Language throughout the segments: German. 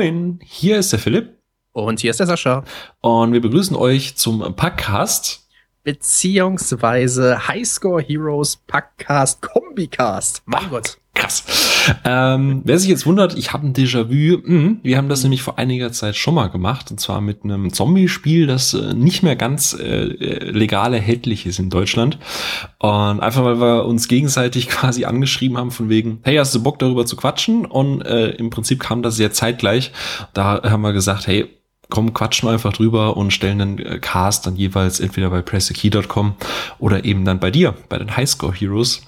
Moin, hier ist der Philipp. Und hier ist der Sascha. Und wir begrüßen euch zum Packcast. Beziehungsweise Highscore Heroes Packcast Kombicast. Mein Gott. Krass. Ähm, wer sich jetzt wundert, ich habe ein Déjà-vu. Mh, wir haben das nämlich vor einiger Zeit schon mal gemacht. Und zwar mit einem Zombie-Spiel, das äh, nicht mehr ganz äh, äh legal erhältlich ist in Deutschland. Und einfach, weil wir uns gegenseitig quasi angeschrieben haben von wegen, hey, hast du Bock darüber zu quatschen? Und äh, im Prinzip kam das sehr zeitgleich. Da haben wir gesagt, hey, komm, quatschen wir einfach drüber und stellen den äh, Cast dann jeweils entweder bei pressekey.com oder eben dann bei dir, bei den Highscore Heroes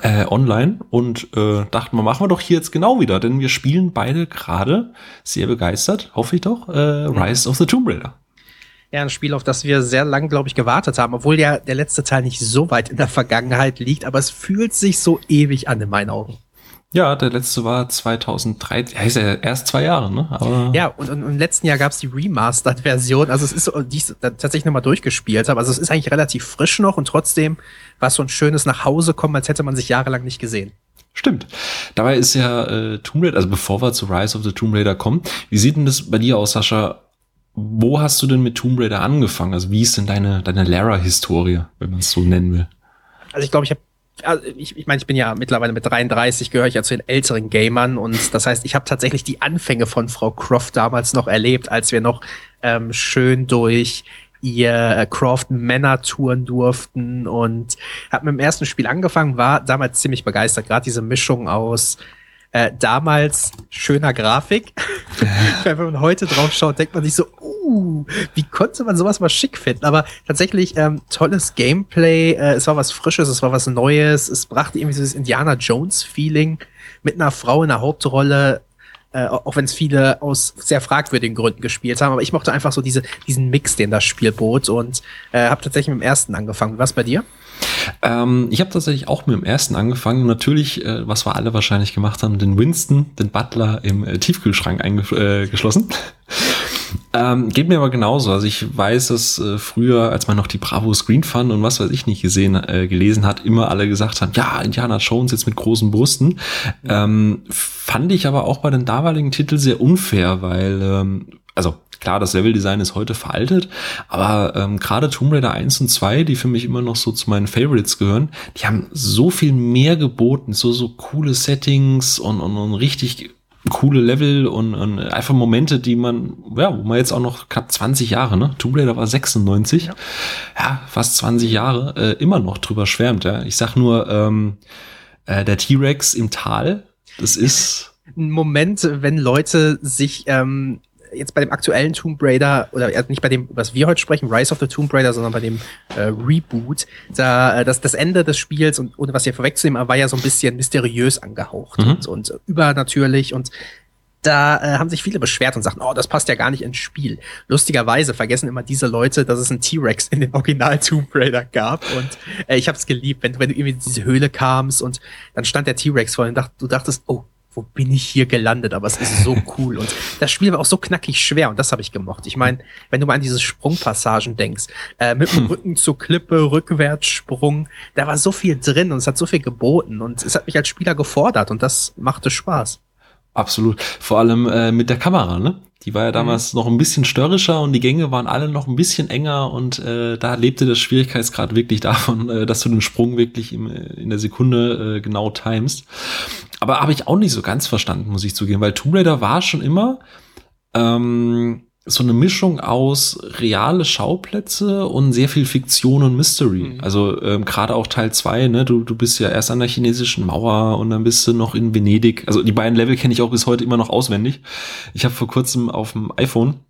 äh, online und äh, dachten wir, machen wir doch hier jetzt genau wieder, denn wir spielen beide gerade sehr begeistert, hoffe ich doch, äh, Rise of the Tomb Raider. Ja, ein Spiel, auf das wir sehr lang, glaube ich, gewartet haben, obwohl ja der letzte Teil nicht so weit in der Vergangenheit liegt, aber es fühlt sich so ewig an in meinen Augen. Ja, der letzte war 2013. Ja, ist ja erst zwei Jahre, ne? Aber ja, und, und im letzten Jahr gab es die Remastered-Version. Also es ist so, die ich tatsächlich nochmal durchgespielt habe. Also es ist eigentlich relativ frisch noch und trotzdem war es so ein schönes nach Hause kommen, als hätte man sich jahrelang nicht gesehen. Stimmt. Dabei ist ja äh, Tomb Raider, also bevor wir zu Rise of the Tomb Raider kommen, wie sieht denn das bei dir aus, Sascha? Wo hast du denn mit Tomb Raider angefangen? Also wie ist denn deine, deine Lara-Historie, wenn man es so nennen will? Also ich glaube, ich habe also ich, ich meine, ich bin ja mittlerweile mit 33, gehöre ich ja zu den älteren Gamern. Und das heißt, ich habe tatsächlich die Anfänge von Frau Croft damals noch erlebt, als wir noch ähm, schön durch ihr äh, Croft Männer touren durften. Und habe mit dem ersten Spiel angefangen, war damals ziemlich begeistert, gerade diese Mischung aus äh, damals schöner Grafik. Wenn man heute drauf schaut, denkt man sich so, uh, wie konnte man sowas mal schick finden? Aber tatsächlich ähm, tolles Gameplay, äh, es war was Frisches, es war was Neues, es brachte irgendwie so dieses Indiana Jones-Feeling mit einer Frau in der Hauptrolle, äh, auch wenn es viele aus sehr fragwürdigen Gründen gespielt haben. Aber ich mochte einfach so diese, diesen Mix, den das Spiel bot und äh, habe tatsächlich mit dem ersten angefangen. Was bei dir? Ähm, ich habe tatsächlich auch mit dem ersten angefangen. Natürlich, äh, was wir alle wahrscheinlich gemacht haben, den Winston, den Butler im äh, Tiefkühlschrank eingeschlossen. Äh, ähm, geht mir aber genauso. Also ich weiß, dass äh, früher, als man noch die Bravo Screen Fun und was weiß ich nicht gesehen, äh, gelesen hat, immer alle gesagt haben, ja, Indiana Jones jetzt mit großen Brüsten. Ähm, fand ich aber auch bei den damaligen Titeln sehr unfair, weil ähm, also Klar, das Leveldesign ist heute veraltet, aber ähm, gerade Tomb Raider 1 und 2, die für mich immer noch so zu meinen Favorites gehören, die haben so viel mehr geboten, so, so coole Settings und, und, und richtig coole Level und, und einfach Momente, die man, ja, wo man jetzt auch noch knapp 20 Jahre, ne? Tomb Raider war 96, ja, ja fast 20 Jahre, äh, immer noch drüber schwärmt, ja. Ich sag nur, ähm, äh, der T-Rex im Tal, das ist ein Moment, wenn Leute sich ähm, jetzt bei dem aktuellen Tomb Raider, oder nicht bei dem, was wir heute sprechen, Rise of the Tomb Raider, sondern bei dem äh, Reboot, da, äh, das, das Ende des Spiels, und ohne was hier vorwegzunehmen, war ja so ein bisschen mysteriös angehaucht mhm. und, und übernatürlich und da äh, haben sich viele beschwert und sagten, oh, das passt ja gar nicht ins Spiel. Lustigerweise vergessen immer diese Leute, dass es einen T-Rex in den Original Tomb Raider gab und äh, ich habe es geliebt, wenn, wenn du irgendwie in diese Höhle kamst und dann stand der T-Rex vor und dacht, du dachtest, oh, wo bin ich hier gelandet? Aber es ist so cool. Und das Spiel war auch so knackig schwer und das habe ich gemocht. Ich meine, wenn du mal an diese Sprungpassagen denkst, äh, mit dem Rücken zur Klippe, Rückwärtssprung, da war so viel drin und es hat so viel geboten und es hat mich als Spieler gefordert und das machte Spaß. Absolut. Vor allem äh, mit der Kamera, ne? Die war ja damals mhm. noch ein bisschen störrischer und die Gänge waren alle noch ein bisschen enger und äh, da lebte der Schwierigkeitsgrad wirklich davon, äh, dass du den Sprung wirklich im, in der Sekunde äh, genau timest. Aber habe ich auch nicht so ganz verstanden, muss ich zugeben, weil Tomb Raider war schon immer ähm, so eine Mischung aus reale Schauplätze und sehr viel Fiktion und Mystery. Mhm. Also ähm, gerade auch Teil zwei, ne, du, du bist ja erst an der chinesischen Mauer und dann bist du noch in Venedig. Also die beiden Level kenne ich auch bis heute immer noch auswendig. Ich habe vor kurzem auf dem iPhone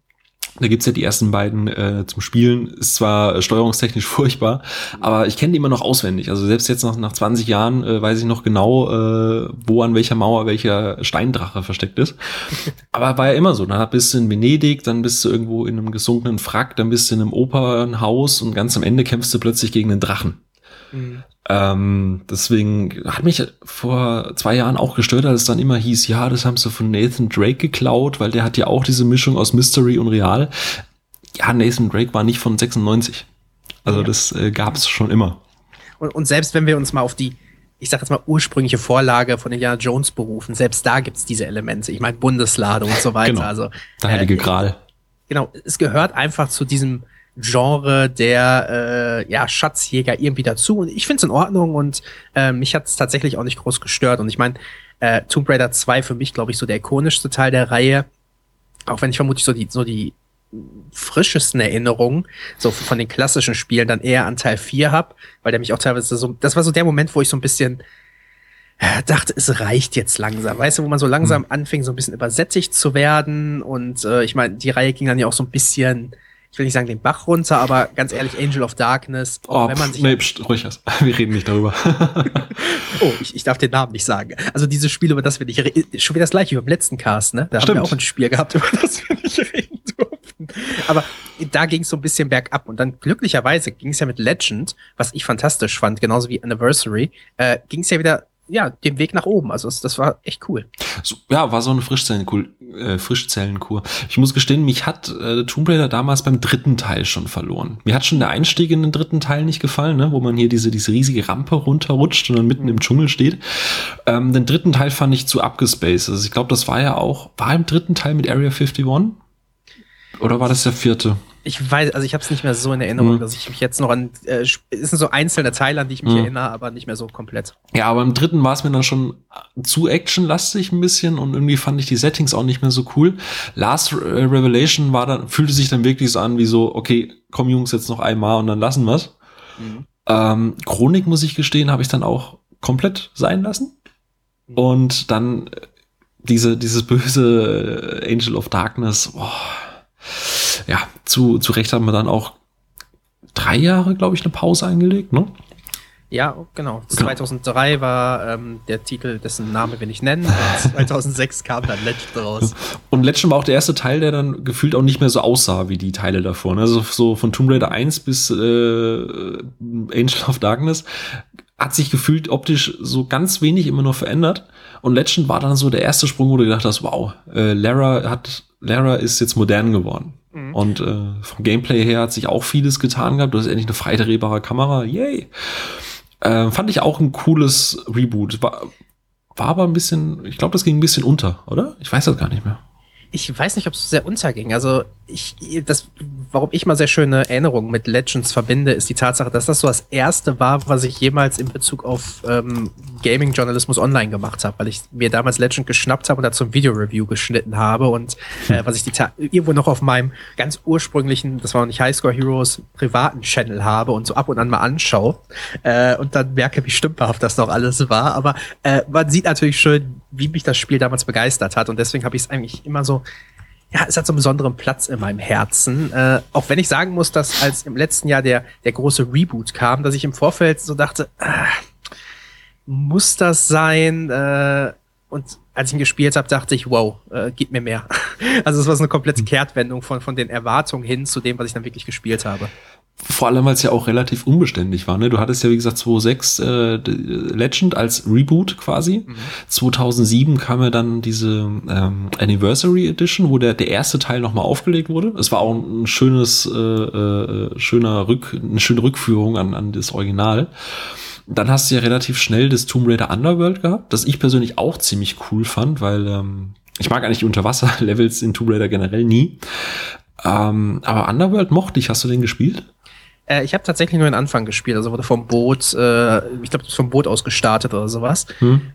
da gibt's ja die ersten beiden äh, zum Spielen. Ist zwar steuerungstechnisch furchtbar, aber ich kenne die immer noch auswendig. Also selbst jetzt noch nach 20 Jahren äh, weiß ich noch genau, äh, wo an welcher Mauer welcher Steindrache versteckt ist. Aber war ja immer so. Dann bist du in Venedig, dann bist du irgendwo in einem gesunkenen Frack, dann bist du in einem Opernhaus und ganz am Ende kämpfst du plötzlich gegen einen Drachen. Mhm. Ähm, deswegen hat mich vor zwei Jahren auch gestört, als es dann immer hieß, ja, das haben sie von Nathan Drake geklaut, weil der hat ja auch diese Mischung aus Mystery und Real. Ja, Nathan Drake war nicht von 96. Also ja. das äh, gab es schon immer. Und, und selbst wenn wir uns mal auf die ich sag jetzt mal, ursprüngliche Vorlage von Indiana Jones berufen. Selbst da gibt's diese Elemente. Ich meine, Bundeslade und so weiter. Genau. Also, Der heilige Gral. genau, es gehört einfach zu diesem Genre der äh, ja, Schatzjäger irgendwie dazu. Und ich finde es in Ordnung und äh, mich hat es tatsächlich auch nicht groß gestört. Und ich meine, äh, Tomb Raider 2 für mich, glaube ich, so der ikonischste Teil der Reihe. Auch wenn ich vermutlich so die, so die frischesten Erinnerungen, so von den klassischen Spielen, dann eher an Teil 4 hab, weil der mich auch teilweise so, das war so der Moment, wo ich so ein bisschen äh, dachte, es reicht jetzt langsam. Weißt du, wo man so langsam anfing, so ein bisschen übersättigt zu werden. Und äh, ich meine, die Reihe ging dann ja auch so ein bisschen, ich will nicht sagen den Bach runter, aber ganz ehrlich, Angel of Darkness, Oh, wenn man sich. nee, pst, ruhig was. Wir reden nicht darüber. Oh, ich, ich darf den Namen nicht sagen. Also dieses Spiel, über das wir nicht reden, schon wieder das gleiche wie beim letzten Cast, ne? Da haben Stimmt. wir auch ein Spiel gehabt, über das wir nicht reden durften. Aber da ging es so ein bisschen bergab. Und dann glücklicherweise ging es ja mit Legend, was ich fantastisch fand, genauso wie Anniversary, äh, ging es ja wieder ja, den Weg nach oben. Also das, war echt cool. So, ja, war so eine Frischzellenkur. Äh, Frischzellenkur. Ich muss gestehen, mich hat äh, Tomb Raider damals beim dritten Teil schon verloren. Mir hat schon der Einstieg in den dritten Teil nicht gefallen, ne? wo man hier diese, diese riesige Rampe runterrutscht und dann mitten im Dschungel steht. Ähm, den dritten Teil fand ich zu abgespaced. Also ich glaube, das war ja auch, war im dritten Teil mit Area 51? Oder war das der vierte? Ich weiß, also ich habe es nicht mehr so in Erinnerung, Mhm. dass ich mich jetzt noch an, äh, es sind so einzelne Teile, an die ich mich Mhm. erinnere, aber nicht mehr so komplett. Ja, aber im dritten war es mir dann schon zu actionlastig ein bisschen und irgendwie fand ich die Settings auch nicht mehr so cool. Last äh, Revelation war dann, fühlte sich dann wirklich so an wie so, okay, komm Jungs, jetzt noch einmal und dann lassen wir's. Ähm, Chronik, muss ich gestehen, habe ich dann auch komplett sein lassen. Und dann äh, diese, dieses böse äh, Angel of Darkness, boah, ja, zu, zu Recht haben wir dann auch drei Jahre, glaube ich, eine Pause eingelegt, ne? Ja, genau. Genau. 2003 war ähm, der Titel, dessen Name wir nicht nennen. Und 2006 kam dann Legend raus. Und Legend war auch der erste Teil, der dann gefühlt auch nicht mehr so aussah wie die Teile davor. ne? Also so von Tomb Raider 1 bis äh, Angel of Darkness hat sich gefühlt optisch so ganz wenig immer nur verändert. Und Legend war dann so der erste Sprung, wo du gedacht hast, wow, äh, Lara hat, Lara ist jetzt modern geworden. Und äh, vom Gameplay her hat sich auch vieles getan gehabt. Du hast endlich eine freidrehbare Kamera. Yay! Äh, fand ich auch ein cooles Reboot. War, war aber ein bisschen, ich glaube, das ging ein bisschen unter, oder? Ich weiß das gar nicht mehr. Ich weiß nicht, ob es sehr unterging. Also ich, das, warum ich mal sehr schöne Erinnerungen mit Legends verbinde, ist die Tatsache, dass das so das erste war, was ich jemals in Bezug auf ähm, Gaming-Journalismus online gemacht habe, weil ich mir damals Legend geschnappt habe und dazu ein Video-Review geschnitten habe und äh, was ich die Ta irgendwo noch auf meinem ganz ursprünglichen, das war noch nicht Highscore Heroes, privaten Channel habe und so ab und an mal anschaue äh, und dann merke, wie stümperhaft das noch alles war. Aber äh, man sieht natürlich schön, wie mich das Spiel damals begeistert hat und deswegen habe ich es eigentlich immer so ja, es hat so einen besonderen Platz in meinem Herzen. Äh, auch wenn ich sagen muss, dass als im letzten Jahr der, der große Reboot kam, dass ich im Vorfeld so dachte, ah, muss das sein? Äh, und als ich ihn gespielt habe, dachte ich, wow, äh, gib mir mehr. Also es war so eine komplette Kehrtwendung von, von den Erwartungen hin zu dem, was ich dann wirklich gespielt habe. Vor allem, weil es ja auch relativ unbeständig war. Ne? Du hattest ja, wie gesagt, 2006 äh, Legend als Reboot quasi. 2007 kam ja dann diese ähm, Anniversary Edition, wo der, der erste Teil nochmal aufgelegt wurde. Es war auch ein schönes, äh, äh, schöner Rück, eine schöne Rückführung an, an das Original. Dann hast du ja relativ schnell das Tomb Raider Underworld gehabt, das ich persönlich auch ziemlich cool fand, weil ähm, ich mag eigentlich die Unterwasser-Levels in Tomb Raider generell nie. Ähm, aber Underworld mochte ich. Hast du den gespielt? Äh, ich habe tatsächlich nur den Anfang gespielt, also wurde vom Boot, äh, ich glaube, vom Boot aus gestartet oder sowas.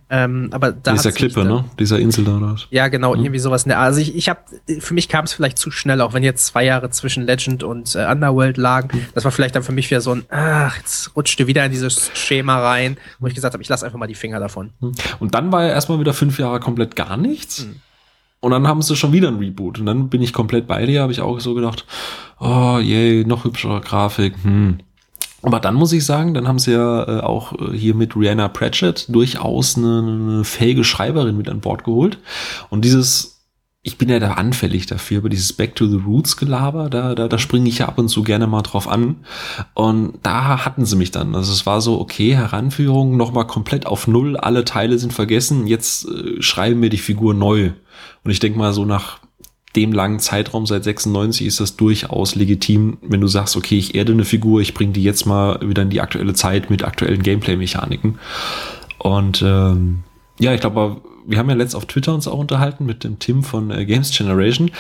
Ähm, aber da Dieser Klippe, ne? Dieser Insel da. oder was? Ja, genau, irgendwie sowas in der Art. Also ich, ich habe, für mich kam es vielleicht zu schnell, auch wenn jetzt zwei Jahre zwischen Legend und äh, Underworld lagen. Das war vielleicht dann für mich wieder so ein, ach, jetzt rutschte wieder in dieses Schema rein, wo ich gesagt habe, ich lasse einfach mal die Finger davon. Und dann war ja erstmal wieder fünf Jahre komplett gar nichts. Und dann haben sie schon wieder ein Reboot. Und dann bin ich komplett bei dir, habe ich auch so gedacht, oh je, noch hübschere Grafik. Hm. Aber dann muss ich sagen, dann haben sie ja äh, auch äh, hier mit Rihanna Pratchett durchaus eine, eine fähige Schreiberin mit an Bord geholt. Und dieses, ich bin ja da anfällig dafür, aber dieses Back to the Roots Gelaber, da, da, da springe ich ja ab und zu gerne mal drauf an. Und da hatten sie mich dann. Also es war so, okay, Heranführung, nochmal komplett auf Null, alle Teile sind vergessen, jetzt äh, schreiben wir die Figur neu. Und ich denke mal, so nach dem langen Zeitraum seit 96 ist das durchaus legitim, wenn du sagst, okay, ich erde eine Figur, ich bringe die jetzt mal wieder in die aktuelle Zeit mit aktuellen Gameplay-Mechaniken. Und ähm, ja, ich glaube, wir haben ja letzt auf Twitter uns auch unterhalten mit dem Tim von äh, Games Generation.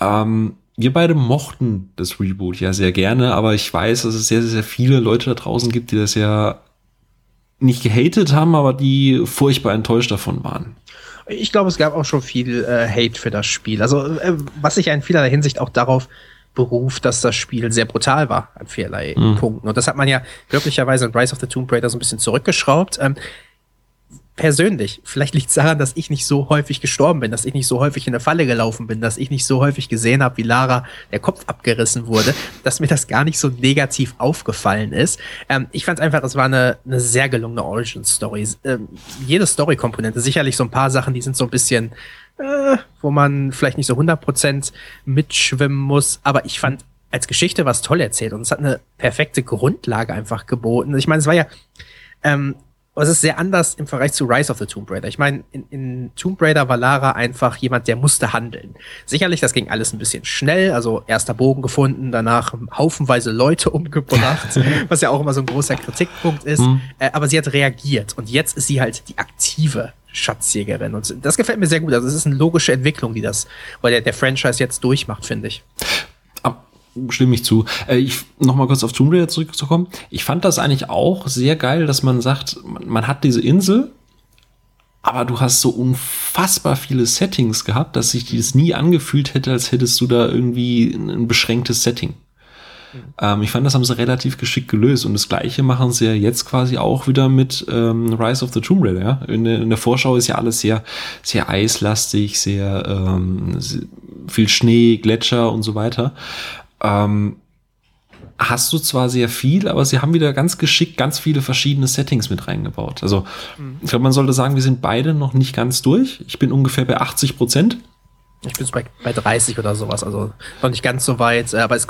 Ähm, wir beide mochten das Reboot ja sehr gerne, aber ich weiß, dass es sehr, sehr viele Leute da draußen gibt, die das ja nicht gehatet haben, aber die furchtbar enttäuscht davon waren. Ich glaube, es gab auch schon viel äh, Hate für das Spiel. Also, äh, was sich ja in vielerlei Hinsicht auch darauf beruft, dass das Spiel sehr brutal war an vielerlei mhm. Punkten. Und das hat man ja glücklicherweise in Rise of the Tomb Raider so ein bisschen zurückgeschraubt. Ähm, persönlich, vielleicht liegt es daran, dass ich nicht so häufig gestorben bin, dass ich nicht so häufig in der Falle gelaufen bin, dass ich nicht so häufig gesehen habe, wie Lara der Kopf abgerissen wurde, dass mir das gar nicht so negativ aufgefallen ist. Ähm, ich fand einfach, es war eine, eine sehr gelungene Origin-Story. Ähm, jede Story-Komponente, sicherlich so ein paar Sachen, die sind so ein bisschen, äh, wo man vielleicht nicht so 100% mitschwimmen muss, aber ich fand als Geschichte was toll erzählt und es hat eine perfekte Grundlage einfach geboten. Ich meine, es war ja, ähm, aber es ist sehr anders im Vergleich zu Rise of the Tomb Raider. Ich meine, in, in Tomb Raider war Lara einfach jemand, der musste handeln. Sicherlich, das ging alles ein bisschen schnell. Also erster Bogen gefunden, danach haufenweise Leute umgebracht, was ja auch immer so ein großer Kritikpunkt ist. Mhm. Äh, aber sie hat reagiert und jetzt ist sie halt die aktive Schatzjägerin. Und das gefällt mir sehr gut. Also es ist eine logische Entwicklung, die das, weil der, der Franchise jetzt durchmacht, finde ich stimme ich zu. Äh, ich noch mal kurz auf Tomb Raider zurückzukommen. Ich fand das eigentlich auch sehr geil, dass man sagt, man, man hat diese Insel, aber du hast so unfassbar viele Settings gehabt, dass sich das nie angefühlt hätte, als hättest du da irgendwie ein beschränktes Setting. Mhm. Ähm, ich fand, das haben sie relativ geschickt gelöst und das gleiche machen sie ja jetzt quasi auch wieder mit ähm, Rise of the Tomb Raider. Ja? In, der, in der Vorschau ist ja alles sehr, sehr eislastig, sehr, ähm, sehr viel Schnee, Gletscher und so weiter ähm, hast du zwar sehr viel, aber sie haben wieder ganz geschickt ganz viele verschiedene Settings mit reingebaut. Also mhm. ich glaube, man sollte sagen, wir sind beide noch nicht ganz durch. Ich bin ungefähr bei 80 Prozent. Ich bin bei, bei 30 oder sowas, also noch nicht ganz so weit. Äh, aber es,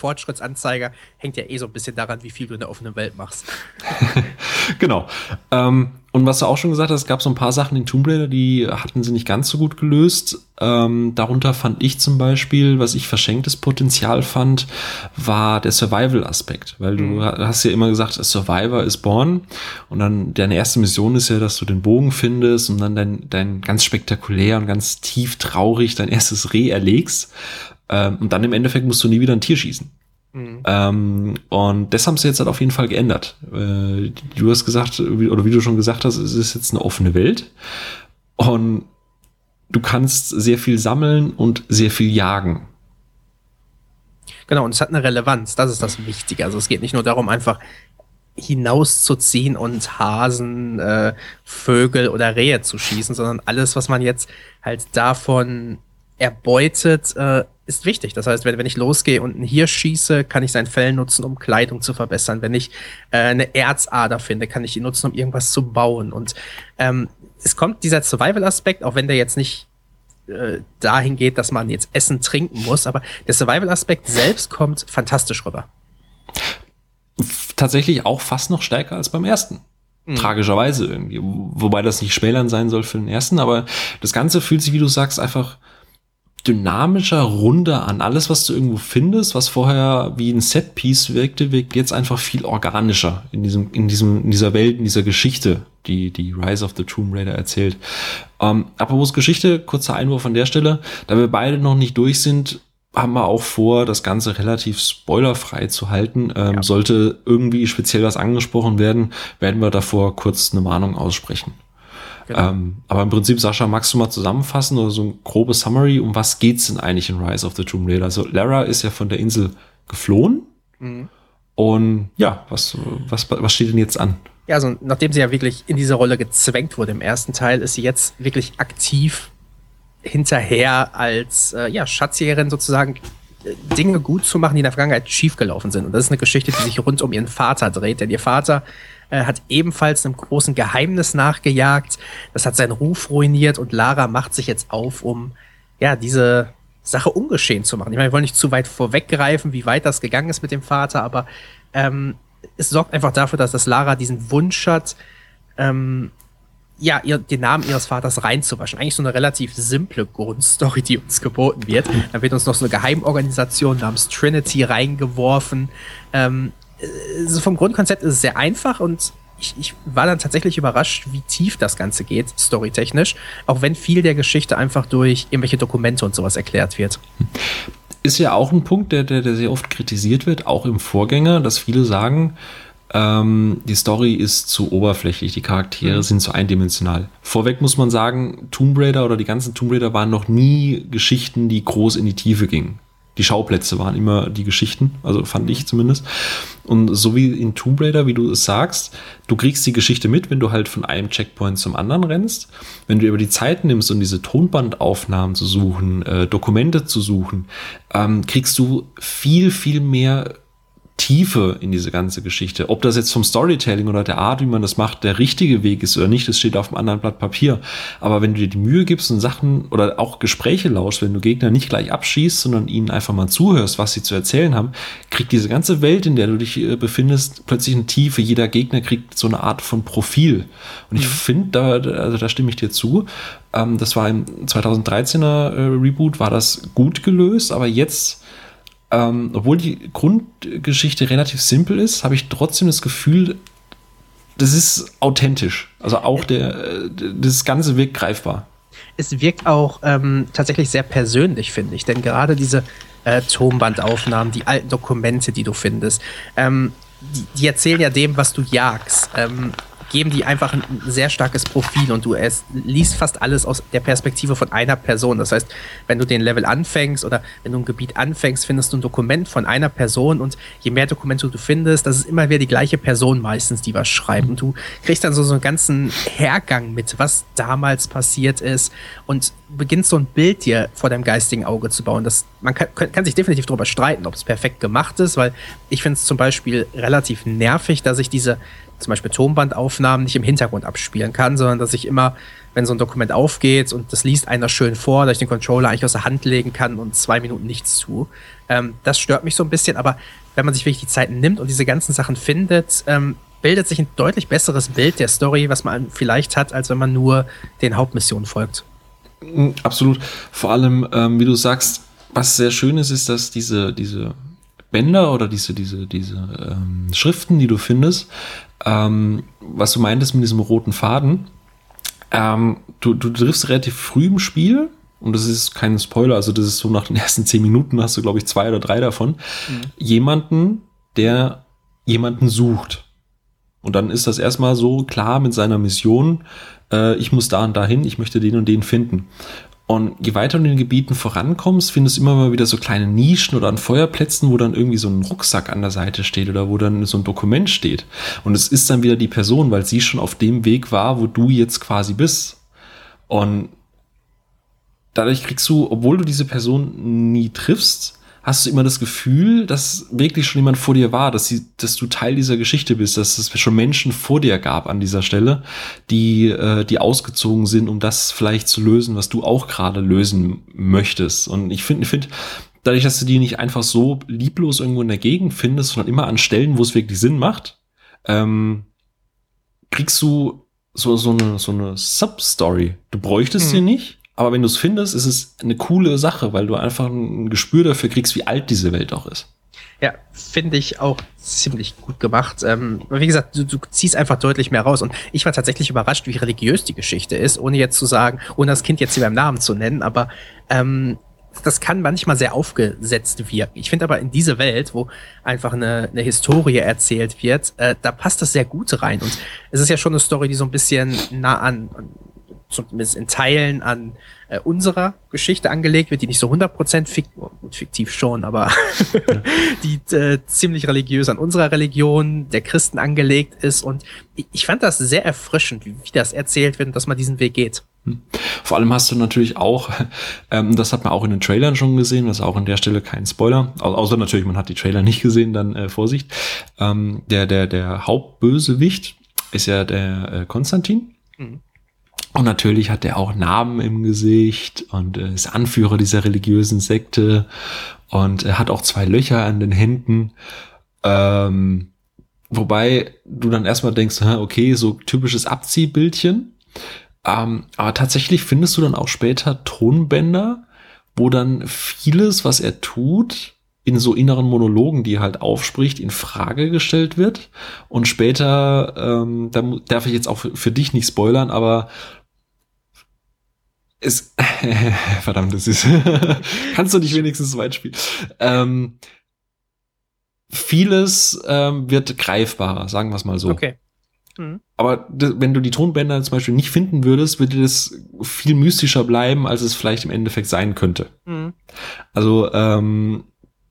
Fortschrittsanzeiger hängt ja eh so ein bisschen daran, wie viel du in der offenen Welt machst. genau. Ähm, und was du auch schon gesagt hast, es gab so ein paar Sachen in Tomb Raider, die hatten sie nicht ganz so gut gelöst. Ähm, darunter fand ich zum Beispiel, was ich verschenktes Potenzial fand, war der Survival-Aspekt. Weil du mhm. hast ja immer gesagt, Survivor ist born. Und dann deine erste Mission ist ja, dass du den Bogen findest und dann dein, dein ganz spektakulär und ganz tief traurig dein erstes Reh erlegst. Ähm, und dann im Endeffekt musst du nie wieder ein Tier schießen. Mhm. Ähm, und das haben sie jetzt halt auf jeden Fall geändert. Äh, du hast gesagt, oder wie du schon gesagt hast, es ist jetzt eine offene Welt. Und du kannst sehr viel sammeln und sehr viel jagen. Genau, und es hat eine Relevanz, das ist das Wichtige. Also es geht nicht nur darum, einfach hinauszuziehen und Hasen, äh, Vögel oder Rehe zu schießen, sondern alles, was man jetzt halt davon erbeutet, äh, ist wichtig. Das heißt, wenn, wenn ich losgehe und ein Hirsch schieße, kann ich sein Fell nutzen, um Kleidung zu verbessern. Wenn ich äh, eine Erzader finde, kann ich ihn nutzen, um irgendwas zu bauen. Und ähm, es kommt dieser Survival-Aspekt, auch wenn der jetzt nicht äh, dahin geht, dass man jetzt Essen trinken muss, aber der Survival-Aspekt selbst kommt fantastisch rüber. Tatsächlich auch fast noch stärker als beim ersten. Mhm. Tragischerweise irgendwie. Wobei das nicht schmälern sein soll für den ersten, aber das Ganze fühlt sich, wie du sagst, einfach dynamischer, runder an. Alles, was du irgendwo findest, was vorher wie ein Setpiece wirkte, wirkt jetzt einfach viel organischer in diesem, in diesem, in dieser Welt, in dieser Geschichte, die, die Rise of the Tomb Raider erzählt. Ähm, apropos Geschichte, kurzer Einwurf an der Stelle. Da wir beide noch nicht durch sind, haben wir auch vor, das Ganze relativ spoilerfrei zu halten. Ähm, ja. Sollte irgendwie speziell was angesprochen werden, werden wir davor kurz eine Warnung aussprechen. Genau. Ähm, aber im Prinzip, Sascha, magst du mal zusammenfassen oder so ein grobes Summary, um was geht's denn eigentlich in Rise of the Tomb Raider? Also Lara ist ja von der Insel geflohen. Mhm. Und ja, was, was, was steht denn jetzt an? Ja, also nachdem sie ja wirklich in diese Rolle gezwängt wurde im ersten Teil, ist sie jetzt wirklich aktiv hinterher als äh, ja, Schatzjägerin sozusagen äh, Dinge gut zu machen, die in der Vergangenheit schiefgelaufen sind. Und das ist eine Geschichte, die sich rund um ihren Vater dreht. Denn ihr Vater äh, hat ebenfalls einem großen Geheimnis nachgejagt. Das hat seinen Ruf ruiniert und Lara macht sich jetzt auf, um ja diese Sache ungeschehen zu machen. Ich meine, wir wollen nicht zu weit vorweggreifen, wie weit das gegangen ist mit dem Vater, aber ähm, es sorgt einfach dafür, dass das Lara diesen Wunsch hat, ähm, ja, ihr, den Namen ihres Vaters reinzuwaschen. Eigentlich so eine relativ simple Grundstory, die uns geboten wird. Dann wird uns noch so eine Geheimorganisation namens Trinity reingeworfen. Ähm, also vom Grundkonzept ist es sehr einfach und ich, ich war dann tatsächlich überrascht, wie tief das Ganze geht, storytechnisch, auch wenn viel der Geschichte einfach durch irgendwelche Dokumente und sowas erklärt wird. Ist ja auch ein Punkt, der, der, der sehr oft kritisiert wird, auch im Vorgänger, dass viele sagen, ähm, die Story ist zu oberflächlich, die Charaktere mhm. sind zu eindimensional. Vorweg muss man sagen, Tomb Raider oder die ganzen Tomb Raider waren noch nie Geschichten, die groß in die Tiefe gingen. Die Schauplätze waren immer die Geschichten, also fand ich zumindest. Und so wie in Tomb Raider, wie du es sagst, du kriegst die Geschichte mit, wenn du halt von einem Checkpoint zum anderen rennst. Wenn du über die Zeit nimmst, um diese Tonbandaufnahmen zu suchen, äh, Dokumente zu suchen, ähm, kriegst du viel, viel mehr Tiefe in diese ganze Geschichte. Ob das jetzt vom Storytelling oder der Art, wie man das macht, der richtige Weg ist oder nicht, das steht auf einem anderen Blatt Papier. Aber wenn du dir die Mühe gibst und Sachen oder auch Gespräche lauschst, wenn du Gegner nicht gleich abschießt, sondern ihnen einfach mal zuhörst, was sie zu erzählen haben, kriegt diese ganze Welt, in der du dich äh, befindest, plötzlich eine Tiefe. Jeder Gegner kriegt so eine Art von Profil. Und ich mhm. finde, da, also da stimme ich dir zu. Ähm, das war im 2013er äh, Reboot, war das gut gelöst, aber jetzt ähm, obwohl die Grundgeschichte relativ simpel ist, habe ich trotzdem das Gefühl, das ist authentisch. Also auch der, das Ganze wirkt greifbar. Es wirkt auch ähm, tatsächlich sehr persönlich, finde ich. Denn gerade diese äh, Tonbandaufnahmen, die alten Dokumente, die du findest, ähm, die, die, erzählen ja dem, was du jagst. Ähm, geben die einfach ein sehr starkes Profil und du es liest fast alles aus der Perspektive von einer Person. Das heißt, wenn du den Level anfängst oder wenn du ein Gebiet anfängst, findest du ein Dokument von einer Person und je mehr Dokumente du findest, das ist immer wieder die gleiche Person meistens, die was schreibt. Und du kriegst dann so, so einen ganzen Hergang mit, was damals passiert ist und beginnst so ein Bild dir vor deinem geistigen Auge zu bauen. Das, man kann, kann sich definitiv darüber streiten, ob es perfekt gemacht ist, weil ich finde es zum Beispiel relativ nervig, dass ich diese zum Beispiel Tonbandaufnahmen nicht im Hintergrund abspielen kann, sondern dass ich immer, wenn so ein Dokument aufgeht und das liest einer schön vor, dass ich den Controller eigentlich aus der Hand legen kann und zwei Minuten nichts zu. Ähm, das stört mich so ein bisschen, aber wenn man sich wirklich die Zeit nimmt und diese ganzen Sachen findet, ähm, bildet sich ein deutlich besseres Bild der Story, was man vielleicht hat, als wenn man nur den Hauptmissionen folgt. Mm, absolut. Vor allem, ähm, wie du sagst, was sehr schön ist, ist, dass diese, diese Bänder oder diese, diese, diese ähm, Schriften, die du findest, ähm, was du meintest mit diesem roten Faden, ähm, du, du triffst relativ früh im Spiel, und das ist kein Spoiler, also das ist so nach den ersten zehn Minuten hast du, glaube ich, zwei oder drei davon, mhm. jemanden, der jemanden sucht. Und dann ist das erstmal so klar mit seiner Mission, äh, ich muss da und dahin, ich möchte den und den finden. Und je weiter du in den Gebieten vorankommst, findest du immer mal wieder so kleine Nischen oder an Feuerplätzen, wo dann irgendwie so ein Rucksack an der Seite steht oder wo dann so ein Dokument steht. Und es ist dann wieder die Person, weil sie schon auf dem Weg war, wo du jetzt quasi bist. Und dadurch kriegst du, obwohl du diese Person nie triffst, hast du immer das Gefühl, dass wirklich schon jemand vor dir war, dass, sie, dass du Teil dieser Geschichte bist, dass es schon Menschen vor dir gab an dieser Stelle, die, äh, die ausgezogen sind, um das vielleicht zu lösen, was du auch gerade lösen möchtest. Und ich finde, ich finde, dadurch, dass du die nicht einfach so lieblos irgendwo in der Gegend findest, sondern immer an Stellen, wo es wirklich Sinn macht, ähm, kriegst du so, so eine, so eine Sub-Story. Du bräuchtest sie nicht, aber wenn du es findest, ist es eine coole Sache, weil du einfach ein Gespür dafür kriegst, wie alt diese Welt auch ist. Ja, finde ich auch ziemlich gut gemacht. Ähm, wie gesagt, du, du, ziehst einfach deutlich mehr raus. Und ich war tatsächlich überrascht, wie religiös die Geschichte ist, ohne jetzt zu sagen, ohne das Kind jetzt hier beim Namen zu nennen. Aber ähm, das kann manchmal sehr aufgesetzt wirken. Ich finde aber in diese Welt, wo einfach eine, eine Historie erzählt wird, äh, da passt das sehr gut rein. Und es ist ja schon eine Story, die so ein bisschen nah an, zumindest in Teilen an äh, unserer Geschichte angelegt wird, die nicht so 100% fik fiktiv schon, aber die äh, ziemlich religiös an unserer Religion der Christen angelegt ist. Und ich, ich fand das sehr erfrischend, wie, wie das erzählt wird und dass man diesen Weg geht. Hm. Vor allem hast du natürlich auch, ähm, das hat man auch in den Trailern schon gesehen, das ist auch an der Stelle kein Spoiler, au außer natürlich, man hat die Trailer nicht gesehen, dann äh, Vorsicht. Ähm, der, der, der Hauptbösewicht ist ja der äh, Konstantin. Mhm. Und natürlich hat er auch Namen im Gesicht und ist Anführer dieser religiösen Sekte und er hat auch zwei Löcher an den Händen. Ähm, wobei du dann erstmal denkst, okay, so typisches Abziehbildchen. Ähm, aber tatsächlich findest du dann auch später Tonbänder, wo dann vieles, was er tut, in so inneren Monologen, die halt aufspricht, in Frage gestellt wird. Und später, ähm, da darf ich jetzt auch für dich nicht spoilern, aber es, verdammt, das ist, kannst du nicht wenigstens weit spielen. Ähm, vieles ähm, wird greifbarer, sagen wir es mal so. Okay. Mhm. Aber wenn du die Tonbänder zum Beispiel nicht finden würdest, würde das viel mystischer bleiben, als es vielleicht im Endeffekt sein könnte. Mhm. Also ähm,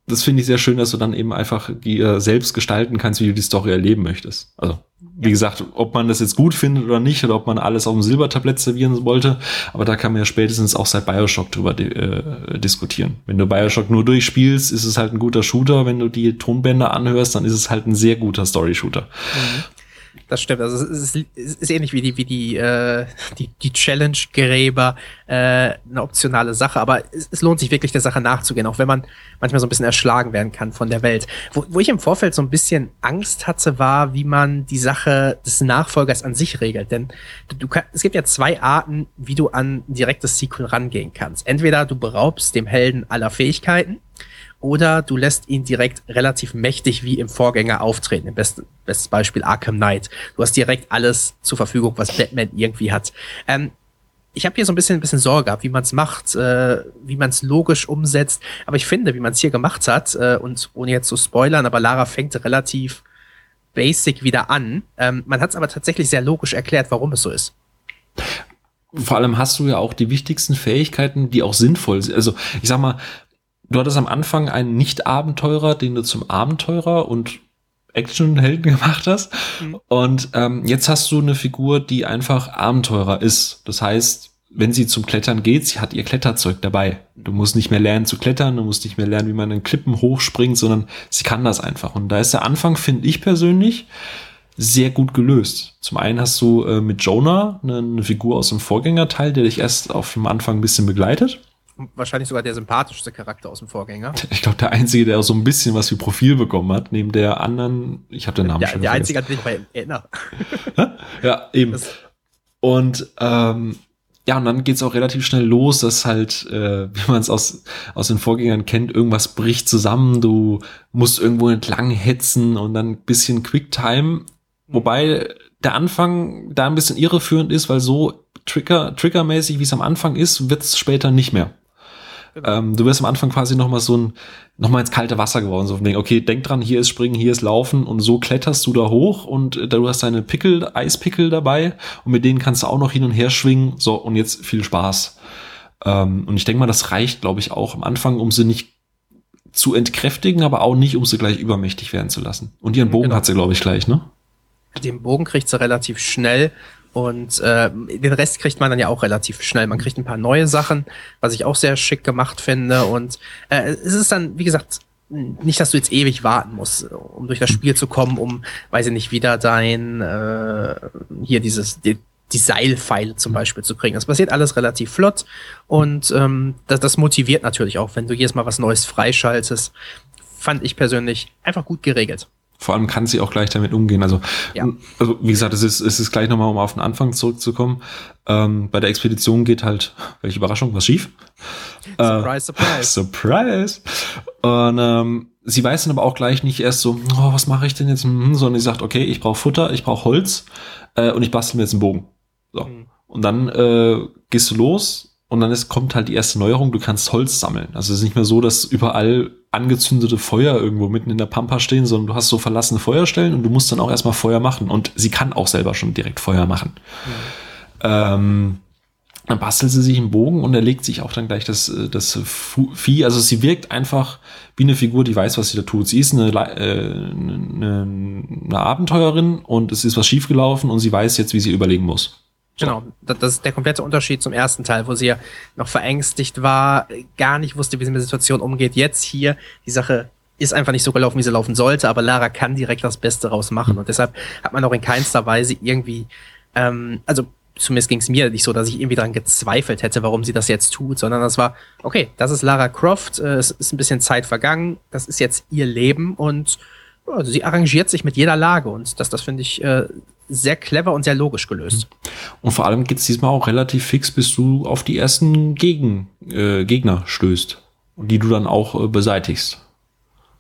das finde ich sehr schön, dass du dann eben einfach die äh, selbst gestalten kannst, wie du die Story erleben möchtest. Also, wie gesagt, ob man das jetzt gut findet oder nicht, oder ob man alles auf dem Silbertablett servieren wollte, aber da kann man ja spätestens auch seit Bioshock drüber äh, diskutieren. Wenn du Bioshock nur durchspielst, ist es halt ein guter Shooter. Wenn du die Tonbänder anhörst, dann ist es halt ein sehr guter Story-Shooter. Mhm. Das stimmt. Also es ist, es ist ähnlich wie die, wie die, äh, die, die Challenge-Gräber äh, eine optionale Sache, aber es, es lohnt sich wirklich der Sache nachzugehen, auch wenn man manchmal so ein bisschen erschlagen werden kann von der Welt. Wo, wo ich im Vorfeld so ein bisschen Angst hatte, war, wie man die Sache des Nachfolgers an sich regelt. Denn du, kann, es gibt ja zwei Arten, wie du an direktes Sequel rangehen kannst. Entweder du beraubst dem Helden aller Fähigkeiten oder du lässt ihn direkt relativ mächtig wie im Vorgänger auftreten. Im besten, bestes Beispiel Arkham Knight. Du hast direkt alles zur Verfügung, was Batman irgendwie hat. Ähm, ich habe hier so ein bisschen, ein bisschen Sorge gehabt, wie man es macht, äh, wie man es logisch umsetzt. Aber ich finde, wie man es hier gemacht hat, äh, und ohne jetzt zu spoilern, aber Lara fängt relativ basic wieder an. Ähm, man hat es aber tatsächlich sehr logisch erklärt, warum es so ist. Vor allem hast du ja auch die wichtigsten Fähigkeiten, die auch sinnvoll sind. Also ich sag mal, du hattest am Anfang einen Nicht-Abenteurer, den du zum Abenteurer und Actionhelden gemacht hast. Mhm. Und ähm, jetzt hast du eine Figur, die einfach Abenteurer ist. Das heißt, wenn sie zum Klettern geht, sie hat ihr Kletterzeug dabei. Du musst nicht mehr lernen zu klettern, du musst nicht mehr lernen, wie man in Klippen hochspringt, sondern sie kann das einfach. Und da ist der Anfang, finde ich persönlich, sehr gut gelöst. Zum einen hast du äh, mit Jonah eine, eine Figur aus dem Vorgängerteil, der dich erst auf dem Anfang ein bisschen begleitet wahrscheinlich sogar der sympathischste Charakter aus dem Vorgänger. Ich glaube, der einzige, der auch so ein bisschen was wie Profil bekommen hat, neben der anderen, ich habe den Namen der, schon Der einzige, an den ich bei erinnere. ja, eben. Das und ähm, ja, und dann geht's auch relativ schnell los, dass halt, äh, wie man es aus, aus den Vorgängern kennt, irgendwas bricht zusammen, du musst irgendwo entlang hetzen und dann ein bisschen Quicktime. Wobei der Anfang da ein bisschen irreführend ist, weil so Trigger, Triggermäßig, wie es am Anfang ist, wird's später nicht mehr. Genau. Ähm, du wirst am Anfang quasi noch mal so ein, noch mal ins kalte Wasser geworden, so von wegen, okay, denk dran, hier ist Springen, hier ist Laufen und so kletterst du da hoch und äh, du hast deine Pickel, Eispickel dabei und mit denen kannst du auch noch hin und her schwingen, so und jetzt viel Spaß. Ähm, und ich denke mal, das reicht, glaube ich, auch am Anfang, um sie nicht zu entkräftigen, aber auch nicht, um sie gleich übermächtig werden zu lassen. Und ihren Bogen genau. hat sie, glaube ich, gleich, ne? Den Bogen kriegt sie relativ schnell und äh, den Rest kriegt man dann ja auch relativ schnell. Man kriegt ein paar neue Sachen, was ich auch sehr schick gemacht finde. Und äh, es ist dann, wie gesagt, nicht, dass du jetzt ewig warten musst, um durch das Spiel zu kommen, um, weiß ich nicht, wieder dein äh, hier dieses die, die Seilpfeile zum Beispiel zu kriegen. Das passiert alles relativ flott und ähm, das, das motiviert natürlich auch, wenn du jedes Mal was Neues freischaltest. Fand ich persönlich einfach gut geregelt. Vor allem kann sie auch gleich damit umgehen. Also, ja. also wie gesagt, es ist, es ist gleich nochmal, um auf den Anfang zurückzukommen. Ähm, bei der Expedition geht halt, welche Überraschung, was schief? Surprise, äh, surprise. Surprise. Und ähm, sie weiß dann aber auch gleich nicht erst so, oh, was mache ich denn jetzt? Hm, sondern sie sagt, okay, ich brauche Futter, ich brauche Holz äh, und ich bastel mir jetzt einen Bogen. So. Mhm. Und dann äh, gehst du los, und dann ist, kommt halt die erste Neuerung, du kannst Holz sammeln. Also es ist nicht mehr so, dass überall angezündete Feuer irgendwo mitten in der Pampa stehen, sondern du hast so verlassene Feuerstellen und du musst dann auch erstmal Feuer machen. Und sie kann auch selber schon direkt Feuer machen. Mhm. Ähm, dann bastelt sie sich einen Bogen und er legt sich auch dann gleich das, äh, das Vieh. Also sie wirkt einfach wie eine Figur, die weiß, was sie da tut. Sie ist eine, äh, eine, eine Abenteurerin und es ist was schiefgelaufen und sie weiß jetzt, wie sie überlegen muss. Genau, das ist der komplette Unterschied zum ersten Teil, wo sie ja noch verängstigt war, gar nicht wusste, wie sie mit der Situation umgeht. Jetzt hier, die Sache ist einfach nicht so gelaufen, wie sie laufen sollte, aber Lara kann direkt das Beste raus machen. Und deshalb hat man auch in keinster Weise irgendwie, ähm, also zumindest ging es mir nicht so, dass ich irgendwie daran gezweifelt hätte, warum sie das jetzt tut, sondern das war, okay, das ist Lara Croft, äh, es ist ein bisschen Zeit vergangen, das ist jetzt ihr Leben und also sie arrangiert sich mit jeder Lage und das, das finde ich äh, sehr clever und sehr logisch gelöst. Und vor allem geht es diesmal auch relativ fix, bis du auf die ersten Gegen, äh, Gegner stößt, die du dann auch äh, beseitigst.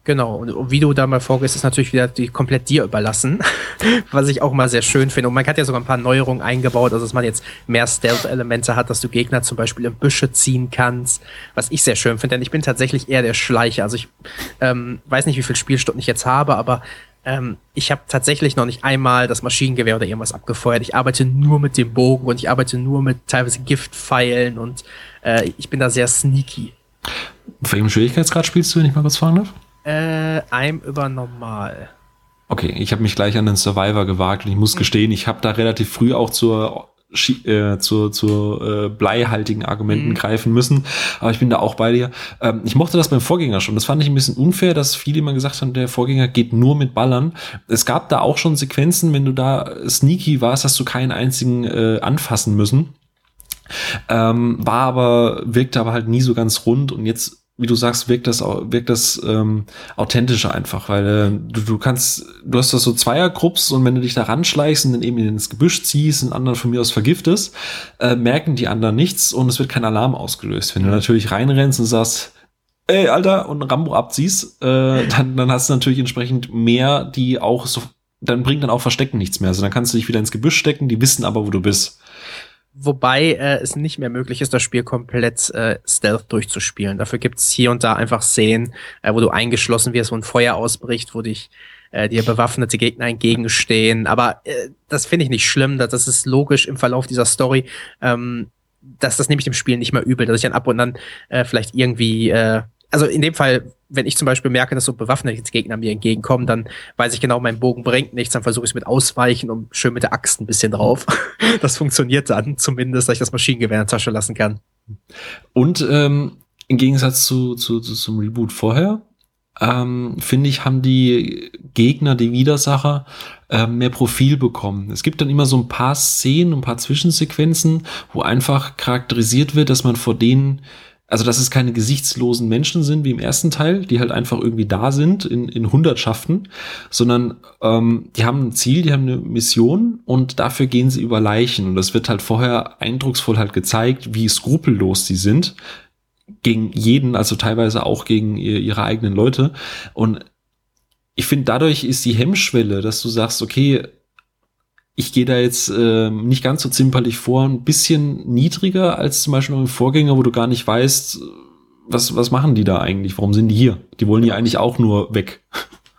Genau, und wie du da mal vorgehst, ist natürlich wieder die, komplett dir überlassen, was ich auch mal sehr schön finde. Und man hat ja sogar ein paar Neuerungen eingebaut, also dass man jetzt mehr Stealth-Elemente hat, dass du Gegner zum Beispiel in Büsche ziehen kannst, was ich sehr schön finde, denn ich bin tatsächlich eher der Schleicher. Also ich ähm, weiß nicht, wie viel Spielstunden ich jetzt habe, aber ähm, ich habe tatsächlich noch nicht einmal das Maschinengewehr oder irgendwas abgefeuert. Ich arbeite nur mit dem Bogen und ich arbeite nur mit teilweise Giftpfeilen und äh, ich bin da sehr sneaky. Auf welchem Schwierigkeitsgrad spielst du, wenn ich mal kurz fragen darf? Äh, einem über normal. Okay, ich habe mich gleich an den Survivor gewagt und ich muss mhm. gestehen, ich habe da relativ früh auch zur äh, zur, zur äh, bleihaltigen Argumenten mhm. greifen müssen. Aber ich bin da auch bei dir. Ähm, ich mochte das beim Vorgänger schon. Das fand ich ein bisschen unfair, dass viele immer gesagt haben, der Vorgänger geht nur mit Ballern. Es gab da auch schon Sequenzen, wenn du da sneaky warst, hast du keinen einzigen äh, anfassen müssen. Ähm, war aber, wirkte aber halt nie so ganz rund und jetzt wie du sagst, wirkt das, wirkt das ähm, authentischer einfach, weil äh, du, du kannst, du hast das so Zweiergrupps und wenn du dich da ranschleichst und dann eben ins Gebüsch ziehst und anderen von mir aus vergiftest, äh, merken die anderen nichts und es wird kein Alarm ausgelöst. Wenn du natürlich reinrennst und sagst, ey, Alter, und Rambo abziehst, äh, dann, dann hast du natürlich entsprechend mehr, die auch so, dann bringt dann auch Verstecken nichts mehr. Also dann kannst du dich wieder ins Gebüsch stecken, die wissen aber, wo du bist. Wobei äh, es nicht mehr möglich ist, das Spiel komplett äh, Stealth durchzuspielen. Dafür gibt es hier und da einfach Szenen, äh, wo du eingeschlossen wirst, wo ein Feuer ausbricht, wo dich äh, dir bewaffnete Gegner entgegenstehen. Aber äh, das finde ich nicht schlimm. Das, das ist logisch im Verlauf dieser Story. Ähm, dass das nehme ich dem Spiel nicht mehr übel, dass ich dann ab und an äh, vielleicht irgendwie äh, also in dem Fall, wenn ich zum Beispiel merke, dass so bewaffnete Gegner mir entgegenkommen, dann weiß ich genau, mein Bogen bringt nichts, dann versuche ich es mit Ausweichen und schön mit der Axt ein bisschen drauf. Das funktioniert dann zumindest, dass ich das Maschinengewehr in der Tasche lassen kann. Und ähm, im Gegensatz zu, zu, zu zum Reboot vorher, ähm, finde ich, haben die Gegner, die Widersacher, äh, mehr Profil bekommen. Es gibt dann immer so ein paar Szenen, ein paar Zwischensequenzen, wo einfach charakterisiert wird, dass man vor denen also dass es keine gesichtslosen Menschen sind wie im ersten Teil, die halt einfach irgendwie da sind in, in Hundertschaften, sondern ähm, die haben ein Ziel, die haben eine Mission und dafür gehen sie über Leichen. Und das wird halt vorher eindrucksvoll halt gezeigt, wie skrupellos sie sind gegen jeden, also teilweise auch gegen ihre eigenen Leute. Und ich finde, dadurch ist die Hemmschwelle, dass du sagst, okay, ich gehe da jetzt äh, nicht ganz so zimperlich vor, ein bisschen niedriger als zum Beispiel im Vorgänger, wo du gar nicht weißt, was, was machen die da eigentlich? Warum sind die hier? Die wollen ja eigentlich auch nur weg.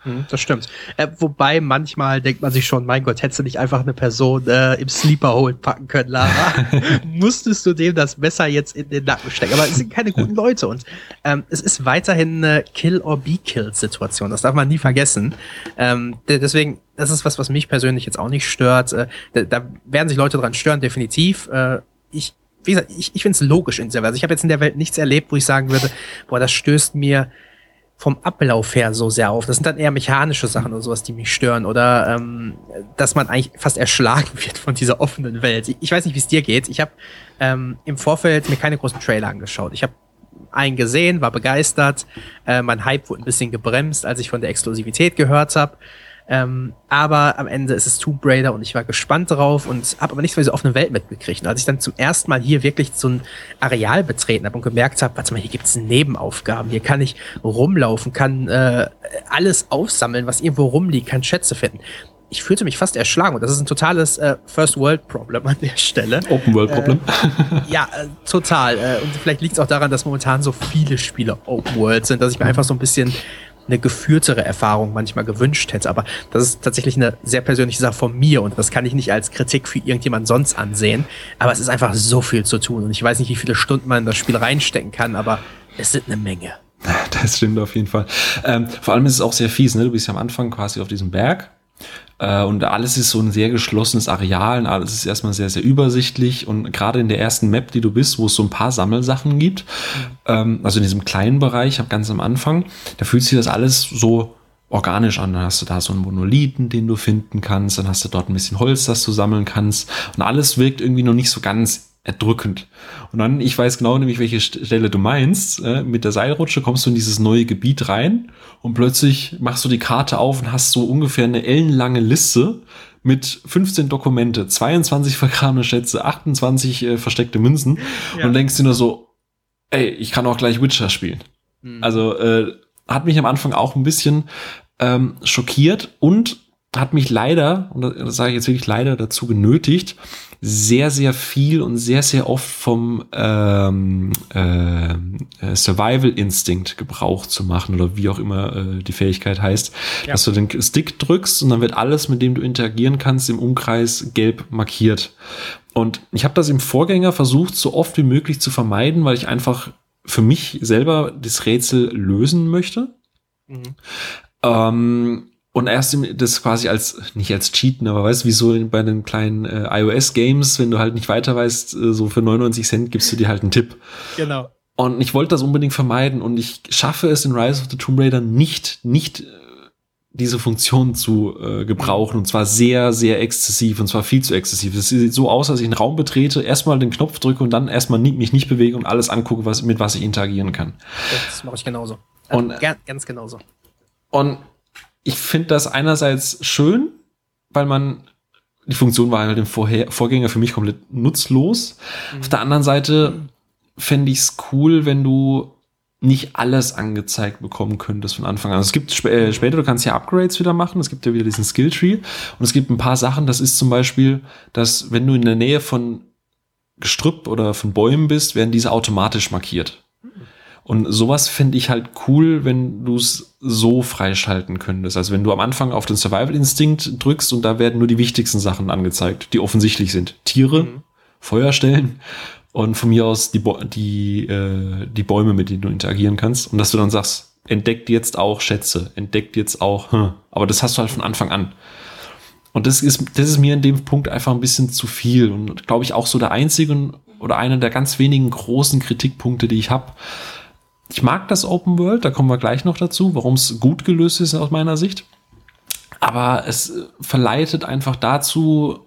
Hm, das stimmt. Äh, wobei manchmal denkt man sich schon, mein Gott, hättest du nicht einfach eine Person äh, im Sleeper Hole packen können, Lara? Musstest du dem das Messer jetzt in den Nacken stecken? Aber es sind keine guten Leute und ähm, es ist weiterhin eine Kill-or-Be-Killed-Situation. Das darf man nie vergessen. Ähm, deswegen, das ist was, was mich persönlich jetzt auch nicht stört. Äh, da, da, werden sich Leute dran stören, definitiv. Äh, ich wie gesagt, ich, ich finde es logisch in dieser Welt. Also ich habe jetzt in der Welt nichts erlebt, wo ich sagen würde, boah, das stößt mir vom Ablauf her so sehr auf. Das sind dann eher mechanische Sachen oder sowas, die mich stören. Oder ähm, dass man eigentlich fast erschlagen wird von dieser offenen Welt. Ich, ich weiß nicht, wie es dir geht. Ich habe ähm, im Vorfeld mir keine großen Trailer angeschaut. Ich habe einen gesehen, war begeistert. Äh, mein Hype wurde ein bisschen gebremst, als ich von der Exklusivität gehört habe. Ähm, aber am Ende ist es Tomb Raider und ich war gespannt drauf und habe aber nicht so diese offene Welt mitgekriegt. Und als ich dann zum ersten Mal hier wirklich so ein Areal betreten habe und gemerkt habe, warte mal, hier gibt's Nebenaufgaben, hier kann ich rumlaufen, kann äh, alles aufsammeln, was irgendwo rumliegt, kann Schätze finden. Ich fühlte mich fast erschlagen und das ist ein totales äh, First World Problem an der Stelle. Open World Problem. Äh, ja, äh, total. Äh, und vielleicht liegt es auch daran, dass momentan so viele Spiele Open World sind, dass ich mir einfach so ein bisschen eine geführtere Erfahrung manchmal gewünscht hätte. Aber das ist tatsächlich eine sehr persönliche Sache von mir und das kann ich nicht als Kritik für irgendjemand sonst ansehen. Aber es ist einfach so viel zu tun und ich weiß nicht, wie viele Stunden man in das Spiel reinstecken kann, aber es sind eine Menge. Das stimmt auf jeden Fall. Ähm, vor allem ist es auch sehr fies, ne? Du bist ja am Anfang quasi auf diesem Berg und alles ist so ein sehr geschlossenes Areal und alles ist erstmal sehr, sehr übersichtlich. Und gerade in der ersten Map, die du bist, wo es so ein paar Sammelsachen gibt, mhm. also in diesem kleinen Bereich, ganz am Anfang, da fühlt sich das alles so organisch an. Dann hast du da so einen Monolithen, den du finden kannst, dann hast du dort ein bisschen Holz, das du sammeln kannst. Und alles wirkt irgendwie noch nicht so ganz erdrückend. Und dann, ich weiß genau nämlich, welche Stelle du meinst. Äh, mit der Seilrutsche kommst du in dieses neue Gebiet rein und plötzlich machst du die Karte auf und hast so ungefähr eine ellenlange Liste mit 15 Dokumente, 22 vergrabene Schätze, 28 äh, versteckte Münzen ja. und denkst dir nur so, ey, ich kann auch gleich Witcher spielen. Mhm. Also äh, hat mich am Anfang auch ein bisschen ähm, schockiert und hat mich leider, und das sage ich jetzt wirklich leider, dazu genötigt, sehr, sehr viel und sehr, sehr oft vom ähm, äh, Survival Instinct Gebrauch zu machen oder wie auch immer äh, die Fähigkeit heißt, ja. dass du den Stick drückst und dann wird alles, mit dem du interagieren kannst, im Umkreis gelb markiert. Und ich habe das im Vorgänger versucht, so oft wie möglich zu vermeiden, weil ich einfach für mich selber das Rätsel lösen möchte. Mhm. Ähm, und erst das quasi als, nicht als Cheaten, aber weißt du, wie so bei den kleinen äh, iOS-Games, wenn du halt nicht weiter weißt, äh, so für 99 Cent gibst du dir halt einen Tipp. Genau. Und ich wollte das unbedingt vermeiden und ich schaffe es in Rise of the Tomb Raider nicht, nicht äh, diese Funktion zu äh, gebrauchen und zwar sehr, sehr exzessiv und zwar viel zu exzessiv. Es sieht so aus, dass ich einen Raum betrete, erstmal den Knopf drücke und dann erstmal mich nicht bewege und alles angucke, was, mit was ich interagieren kann. Das mache ich genauso. Und, ganz genauso. Und ich finde das einerseits schön, weil man die Funktion war halt im Vorher Vorgänger für mich komplett nutzlos. Mhm. Auf der anderen Seite fände ich es cool, wenn du nicht alles angezeigt bekommen könntest von Anfang an. Also es gibt sp äh, später, du kannst ja Upgrades wieder machen. Es gibt ja wieder diesen Skilltree. Und es gibt ein paar Sachen, das ist zum Beispiel, dass wenn du in der Nähe von Gestrüpp oder von Bäumen bist, werden diese automatisch markiert. Und sowas finde ich halt cool, wenn du es so freischalten könntest. Also wenn du am Anfang auf den Survival Instinct drückst und da werden nur die wichtigsten Sachen angezeigt, die offensichtlich sind. Tiere, mhm. Feuerstellen und von mir aus die, die, äh, die Bäume, mit denen du interagieren kannst. Und dass du dann sagst, entdeckt jetzt auch Schätze, entdeckt jetzt auch, hm. aber das hast du halt von Anfang an. Und das ist, das ist mir in dem Punkt einfach ein bisschen zu viel und glaube ich auch so der einzige oder einer der ganz wenigen großen Kritikpunkte, die ich habe ich mag das Open World, da kommen wir gleich noch dazu, warum es gut gelöst ist aus meiner Sicht. Aber es verleitet einfach dazu,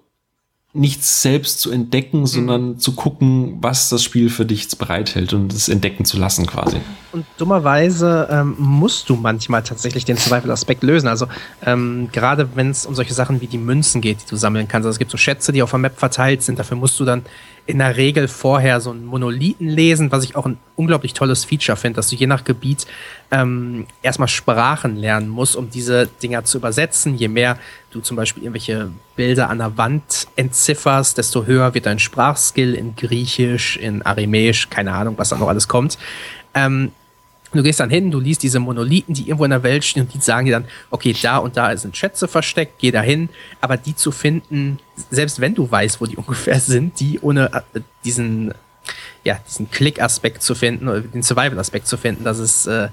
nichts selbst zu entdecken, mhm. sondern zu gucken, was das Spiel für dich bereithält und es entdecken zu lassen quasi. Und dummerweise ähm, musst du manchmal tatsächlich den Survival-Aspekt lösen. Also ähm, gerade wenn es um solche Sachen wie die Münzen geht, die du sammeln kannst. Also es gibt so Schätze, die auf der Map verteilt sind. Dafür musst du dann in der Regel vorher so einen Monolithen lesen, was ich auch ein unglaublich tolles Feature finde, dass du je nach Gebiet ähm, erstmal Sprachen lernen musst, um diese Dinger zu übersetzen. Je mehr du zum Beispiel irgendwelche Bilder an der Wand entzifferst, desto höher wird dein Sprachskill in Griechisch, in Aramäisch, keine Ahnung, was da noch alles kommt. Ähm, Du gehst dann hin, du liest diese Monolithen, die irgendwo in der Welt stehen und die sagen dir dann, okay, da und da sind Schätze versteckt, geh da hin. Aber die zu finden, selbst wenn du weißt, wo die ungefähr sind, die ohne äh, diesen, ja, diesen Klick-Aspekt zu finden oder den Survival-Aspekt zu finden, das ist äh,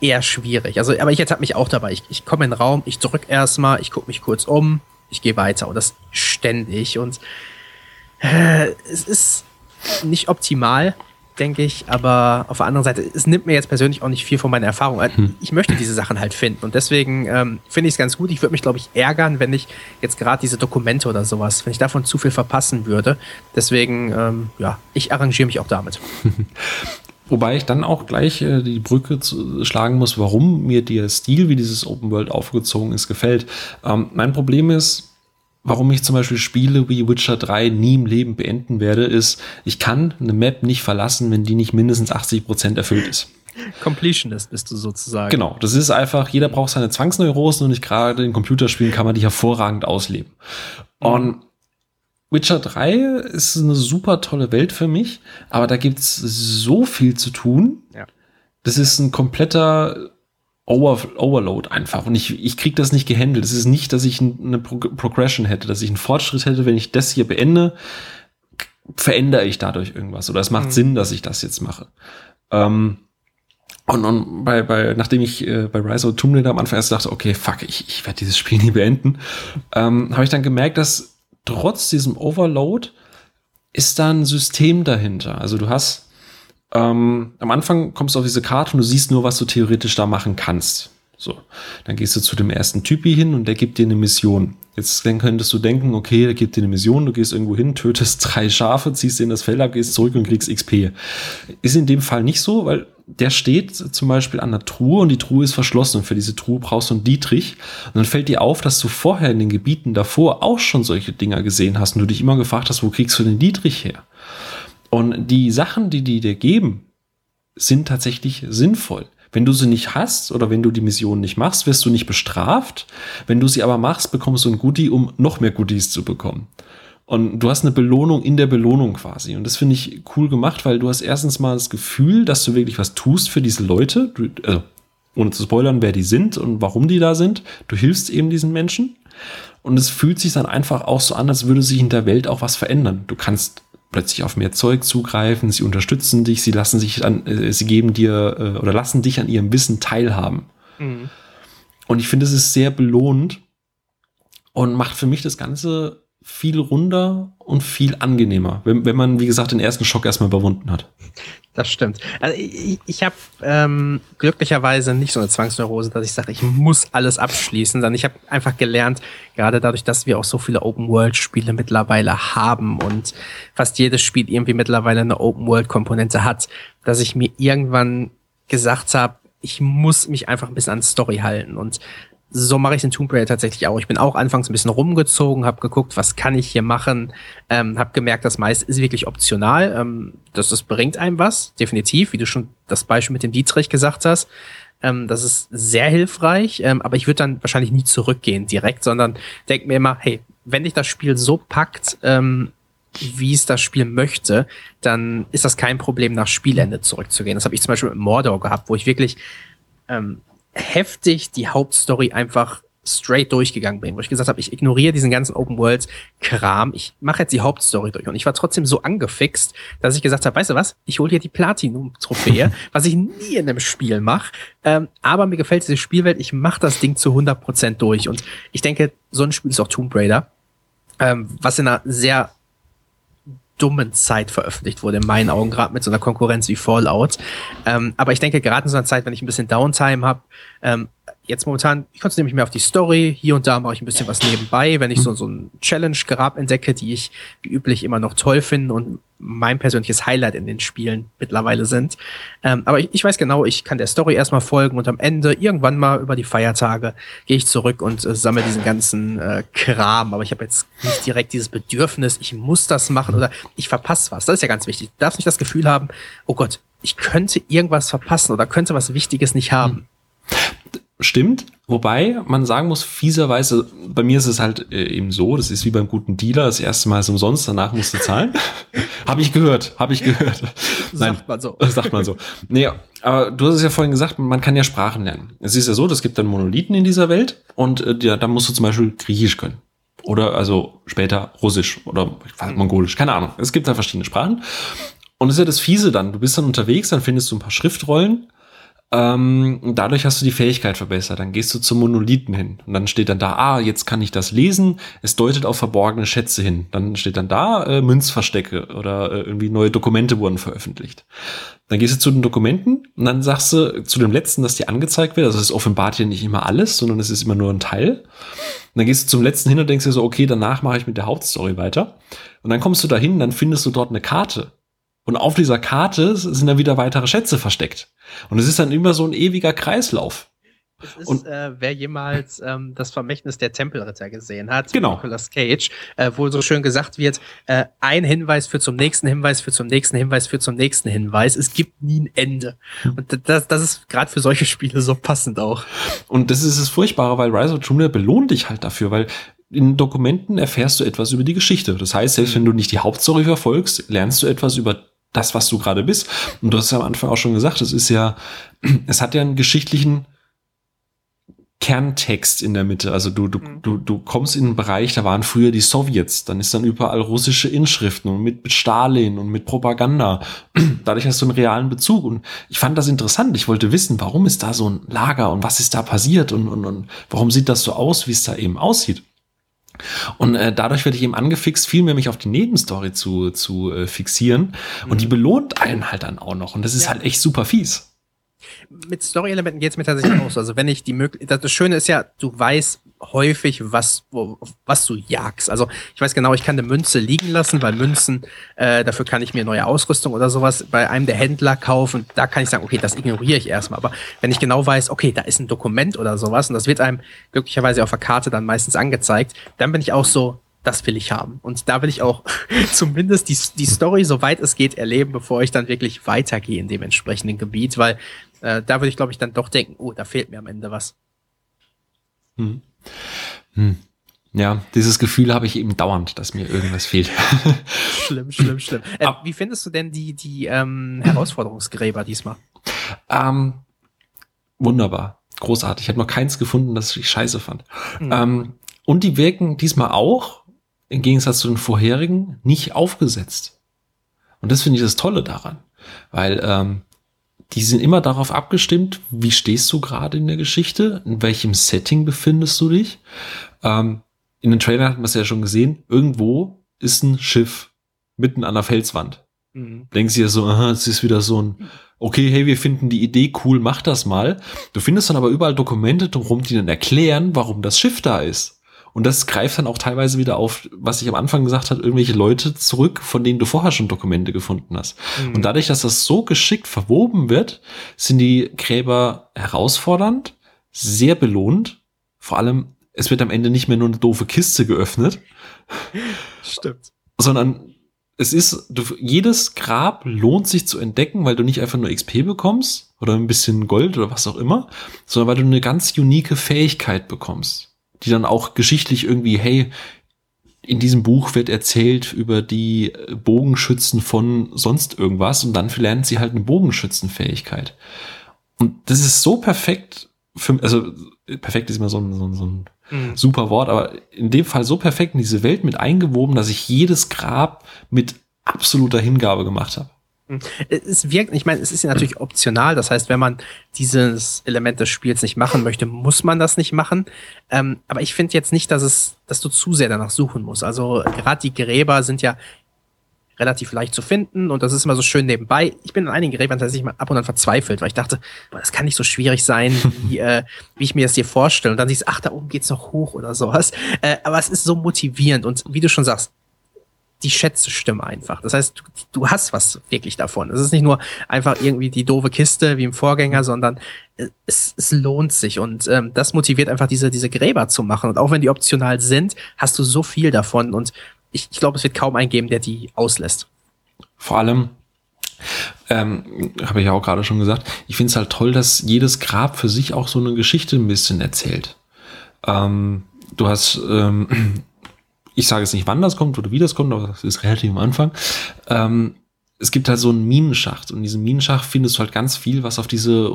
eher schwierig. Also, aber ich hab mich auch dabei. Ich, ich komme in den Raum, ich drück erstmal, ich gucke mich kurz um, ich gehe weiter und das ständig. Und äh, es ist nicht optimal, denke ich. Aber auf der anderen Seite, es nimmt mir jetzt persönlich auch nicht viel von meiner Erfahrung. Hm. Ich möchte diese Sachen halt finden. Und deswegen ähm, finde ich es ganz gut. Ich würde mich, glaube ich, ärgern, wenn ich jetzt gerade diese Dokumente oder sowas, wenn ich davon zu viel verpassen würde. Deswegen, ähm, ja, ich arrangiere mich auch damit. Wobei ich dann auch gleich äh, die Brücke zu, schlagen muss, warum mir der Stil, wie dieses Open World aufgezogen ist, gefällt. Ähm, mein Problem ist, warum ich zum Beispiel Spiele wie Witcher 3 nie im Leben beenden werde, ist, ich kann eine Map nicht verlassen, wenn die nicht mindestens 80 Prozent erfüllt ist. Completionist bist du sozusagen. Genau, das ist einfach, jeder braucht seine Zwangsneurosen und nicht gerade in Computerspielen kann man die hervorragend ausleben. Mhm. Und Witcher 3 ist eine super tolle Welt für mich, aber da gibt's so viel zu tun. Ja. Das ist ein kompletter Over Overload einfach. Und ich, ich krieg das nicht gehandelt. Es ist nicht, dass ich eine Pro Progression hätte, dass ich einen Fortschritt hätte, wenn ich das hier beende, verändere ich dadurch irgendwas. Oder es macht mhm. Sinn, dass ich das jetzt mache. Ähm, und, und bei, bei, nachdem ich äh, bei Rise of Tomb Raider am Anfang erst dachte, okay, fuck, ich, ich werde dieses Spiel nie beenden, ähm, habe ich dann gemerkt, dass trotz diesem Overload ist da ein System dahinter. Also du hast ähm, am Anfang kommst du auf diese Karte und du siehst nur, was du theoretisch da machen kannst. So, dann gehst du zu dem ersten Typi hin und der gibt dir eine Mission. Jetzt dann könntest du denken, okay, der gibt dir eine Mission, du gehst irgendwo hin, tötest drei Schafe, ziehst in das Feld ab, gehst zurück und kriegst XP. Ist in dem Fall nicht so, weil der steht zum Beispiel an der Truhe und die Truhe ist verschlossen und für diese Truhe brauchst du einen Dietrich. Und dann fällt dir auf, dass du vorher in den Gebieten davor auch schon solche Dinger gesehen hast und du dich immer gefragt hast, wo kriegst du den Dietrich her? Und die Sachen, die die dir geben, sind tatsächlich sinnvoll. Wenn du sie nicht hast oder wenn du die Mission nicht machst, wirst du nicht bestraft. Wenn du sie aber machst, bekommst du ein Goodie, um noch mehr Goodies zu bekommen. Und du hast eine Belohnung in der Belohnung quasi. Und das finde ich cool gemacht, weil du hast erstens mal das Gefühl, dass du wirklich was tust für diese Leute. Du, also, ohne zu spoilern, wer die sind und warum die da sind. Du hilfst eben diesen Menschen. Und es fühlt sich dann einfach auch so an, als würde sich in der Welt auch was verändern. Du kannst plötzlich auf mehr Zeug zugreifen, sie unterstützen dich, sie lassen sich an, äh, sie geben dir äh, oder lassen dich an ihrem Wissen teilhaben. Mhm. Und ich finde, es ist sehr belohnt und macht für mich das Ganze viel runder und viel angenehmer, wenn, wenn man, wie gesagt, den ersten Schock erstmal überwunden hat. Das stimmt. Also ich, ich habe ähm, glücklicherweise nicht so eine Zwangsneurose, dass ich sage, ich muss alles abschließen, sondern ich habe einfach gelernt, gerade dadurch, dass wir auch so viele Open-World-Spiele mittlerweile haben und fast jedes Spiel irgendwie mittlerweile eine Open-World-Komponente hat, dass ich mir irgendwann gesagt habe, ich muss mich einfach ein bisschen an Story halten. Und so mache ich den Tomb Raider tatsächlich auch. Ich bin auch anfangs ein bisschen rumgezogen, habe geguckt, was kann ich hier machen, ähm, habe gemerkt, das meiste ist wirklich optional. Ähm, das, das bringt einem was, definitiv, wie du schon das Beispiel mit dem Dietrich gesagt hast. Ähm, das ist sehr hilfreich, ähm, aber ich würde dann wahrscheinlich nie zurückgehen direkt, sondern denk mir immer, hey, wenn dich das Spiel so packt, ähm, wie es das Spiel möchte, dann ist das kein Problem, nach Spielende zurückzugehen. Das habe ich zum Beispiel mit Mordor gehabt, wo ich wirklich ähm, heftig die Hauptstory einfach straight durchgegangen bin, wo ich gesagt habe, ich ignoriere diesen ganzen Open World Kram, ich mache jetzt die Hauptstory durch. Und ich war trotzdem so angefixt, dass ich gesagt habe, weißt du was, ich hole hier die Platinum Trophäe, was ich nie in einem Spiel mache, ähm, aber mir gefällt diese Spielwelt, ich mache das Ding zu 100% durch. Und ich denke, so ein Spiel ist auch Tomb Raider, ähm, was in einer sehr dummen Zeit veröffentlicht wurde, in meinen Augen, gerade mit so einer Konkurrenz wie Fallout. Ähm, aber ich denke, gerade in so einer Zeit, wenn ich ein bisschen Downtime habe, ähm, jetzt momentan, ich konzentriere mich mehr auf die Story. Hier und da mache ich ein bisschen was nebenbei, wenn ich so, so ein Challenge-Grab entdecke, die ich wie üblich immer noch toll finde und mein persönliches Highlight in den Spielen mittlerweile sind. Ähm, aber ich, ich, weiß genau, ich kann der Story erstmal folgen und am Ende, irgendwann mal über die Feiertage, gehe ich zurück und äh, sammle diesen ganzen äh, Kram. Aber ich habe jetzt nicht direkt dieses Bedürfnis, ich muss das machen oder ich verpasse was. Das ist ja ganz wichtig. Du darfst nicht das Gefühl haben, oh Gott, ich könnte irgendwas verpassen oder könnte was Wichtiges nicht haben. Stimmt, wobei man sagen muss, fieserweise, bei mir ist es halt äh, eben so, das ist wie beim guten Dealer, das erste Mal ist umsonst, danach musst du zahlen. habe ich gehört, habe ich gehört. Nein, sagt man so. Sagt man so. Nee, aber du hast es ja vorhin gesagt, man kann ja Sprachen lernen. Es ist ja so, es gibt dann Monolithen in dieser Welt und äh, ja, da musst du zum Beispiel Griechisch können. Oder also später Russisch oder Mongolisch, keine Ahnung. Es gibt da verschiedene Sprachen. Und das ist ja das Fiese dann. Du bist dann unterwegs, dann findest du ein paar Schriftrollen ähm, dadurch hast du die Fähigkeit verbessert. Dann gehst du zum Monolithen hin und dann steht dann da, ah, jetzt kann ich das lesen. Es deutet auf verborgene Schätze hin. Dann steht dann da äh, Münzverstecke oder äh, irgendwie neue Dokumente wurden veröffentlicht. Dann gehst du zu den Dokumenten und dann sagst du zu dem letzten, das dir angezeigt wird. Also es offenbart dir nicht immer alles, sondern es ist immer nur ein Teil. Und dann gehst du zum letzten hin und denkst dir so, okay, danach mache ich mit der Hauptstory weiter. Und dann kommst du dahin, dann findest du dort eine Karte und auf dieser Karte sind dann wieder weitere Schätze versteckt. Und es ist dann immer so ein ewiger Kreislauf. Es ist, und, äh, wer jemals ähm, das Vermächtnis der Tempelritter gesehen hat, genau. Nicolas Cage, äh, wo so schön gesagt wird, äh, ein Hinweis für zum nächsten Hinweis, für zum nächsten Hinweis, für zum nächsten Hinweis. Es gibt nie ein Ende. Und das, das ist gerade für solche Spiele so passend auch. Und das ist das Furchtbare, weil Rise of Tomb Raider belohnt dich halt dafür, weil in Dokumenten erfährst du etwas über die Geschichte. Das heißt, selbst wenn du nicht die Hauptstory verfolgst, lernst du etwas über das, was du gerade bist. Und du hast ja am Anfang auch schon gesagt, es ist ja, es hat ja einen geschichtlichen Kerntext in der Mitte. Also du, du, mhm. du, du kommst in einen Bereich, da waren früher die Sowjets, dann ist dann überall russische Inschriften und mit, mit Stalin und mit Propaganda. Dadurch hast du einen realen Bezug. Und ich fand das interessant. Ich wollte wissen, warum ist da so ein Lager und was ist da passiert und, und, und warum sieht das so aus, wie es da eben aussieht. Und äh, dadurch werde ich eben angefixt, viel mehr mich auf die Nebenstory zu, zu äh, fixieren. Mhm. Und die belohnt einen halt dann auch noch. Und das ist ja. halt echt super fies mit Story-Elementen geht es mir tatsächlich aus. Also wenn ich die Möglichkeit, das Schöne ist ja, du weißt häufig, was, wo, was du jagst. Also ich weiß genau, ich kann eine Münze liegen lassen, weil Münzen, äh, dafür kann ich mir neue Ausrüstung oder sowas bei einem der Händler kaufen. Da kann ich sagen, okay, das ignoriere ich erstmal. Aber wenn ich genau weiß, okay, da ist ein Dokument oder sowas und das wird einem glücklicherweise auf der Karte dann meistens angezeigt, dann bin ich auch so, das will ich haben. Und da will ich auch zumindest die, die Story, soweit es geht, erleben, bevor ich dann wirklich weitergehe in dem entsprechenden Gebiet, weil äh, da würde ich, glaube ich, dann doch denken, oh, da fehlt mir am Ende was. Hm. Hm. Ja, dieses Gefühl habe ich eben dauernd, dass mir irgendwas fehlt. schlimm, schlimm, schlimm. Äh, wie findest du denn die, die ähm, Herausforderungsgräber diesmal? Ähm, wunderbar. Großartig. Ich habe noch keins gefunden, das ich scheiße fand. Mhm. Ähm, und die wirken diesmal auch, im Gegensatz zu den vorherigen, nicht aufgesetzt. Und das finde ich das Tolle daran. Weil ähm, die sind immer darauf abgestimmt, wie stehst du gerade in der Geschichte, in welchem Setting befindest du dich. Ähm, in den Trailern hat man es ja schon gesehen, irgendwo ist ein Schiff mitten an der Felswand. Mhm. Denkst dir so, aha, es ist wieder so ein, okay, hey, wir finden die Idee cool, mach das mal. Du findest dann aber überall Dokumente drumherum, die dann erklären, warum das Schiff da ist. Und das greift dann auch teilweise wieder auf, was ich am Anfang gesagt habe, irgendwelche Leute zurück, von denen du vorher schon Dokumente gefunden hast. Mhm. Und dadurch, dass das so geschickt verwoben wird, sind die Gräber herausfordernd, sehr belohnt. Vor allem, es wird am Ende nicht mehr nur eine doofe Kiste geöffnet. Stimmt. Sondern es ist, du, jedes Grab lohnt sich zu entdecken, weil du nicht einfach nur XP bekommst oder ein bisschen Gold oder was auch immer, sondern weil du eine ganz unique Fähigkeit bekommst die dann auch geschichtlich irgendwie, hey, in diesem Buch wird erzählt über die Bogenschützen von sonst irgendwas und dann lernt sie halt eine Bogenschützenfähigkeit. Und das ist so perfekt für, also perfekt ist immer so ein, so ein, so ein mhm. super Wort, aber in dem Fall so perfekt in diese Welt mit eingewoben, dass ich jedes Grab mit absoluter Hingabe gemacht habe. Hm. Es wirkt, ich meine, es ist ja natürlich optional. Das heißt, wenn man dieses Element des Spiels nicht machen möchte, muss man das nicht machen. Ähm, aber ich finde jetzt nicht, dass es, dass du zu sehr danach suchen musst. Also gerade die Gräber sind ja relativ leicht zu finden und das ist immer so schön nebenbei. Ich bin an einigen Gräbern tatsächlich mal ab und an verzweifelt, weil ich dachte, boah, das kann nicht so schwierig sein, wie, äh, wie ich mir das hier vorstelle. Und dann siehst du, ach, da oben geht's noch hoch oder sowas. Äh, aber es ist so motivierend und wie du schon sagst, die Schätze stimmen einfach. Das heißt, du, du hast was wirklich davon. Es ist nicht nur einfach irgendwie die doofe Kiste wie im Vorgänger, sondern es, es lohnt sich und ähm, das motiviert einfach diese, diese Gräber zu machen. Und auch wenn die optional sind, hast du so viel davon und ich, ich glaube, es wird kaum einen geben, der die auslässt. Vor allem, ähm, habe ich ja auch gerade schon gesagt, ich finde es halt toll, dass jedes Grab für sich auch so eine Geschichte ein bisschen erzählt. Ähm, du hast ähm, ich sage jetzt nicht, wann das kommt oder wie das kommt, aber das ist relativ am Anfang. Ähm, es gibt halt so einen Minenschacht und in diesem Minenschacht findest du halt ganz viel, was auf diese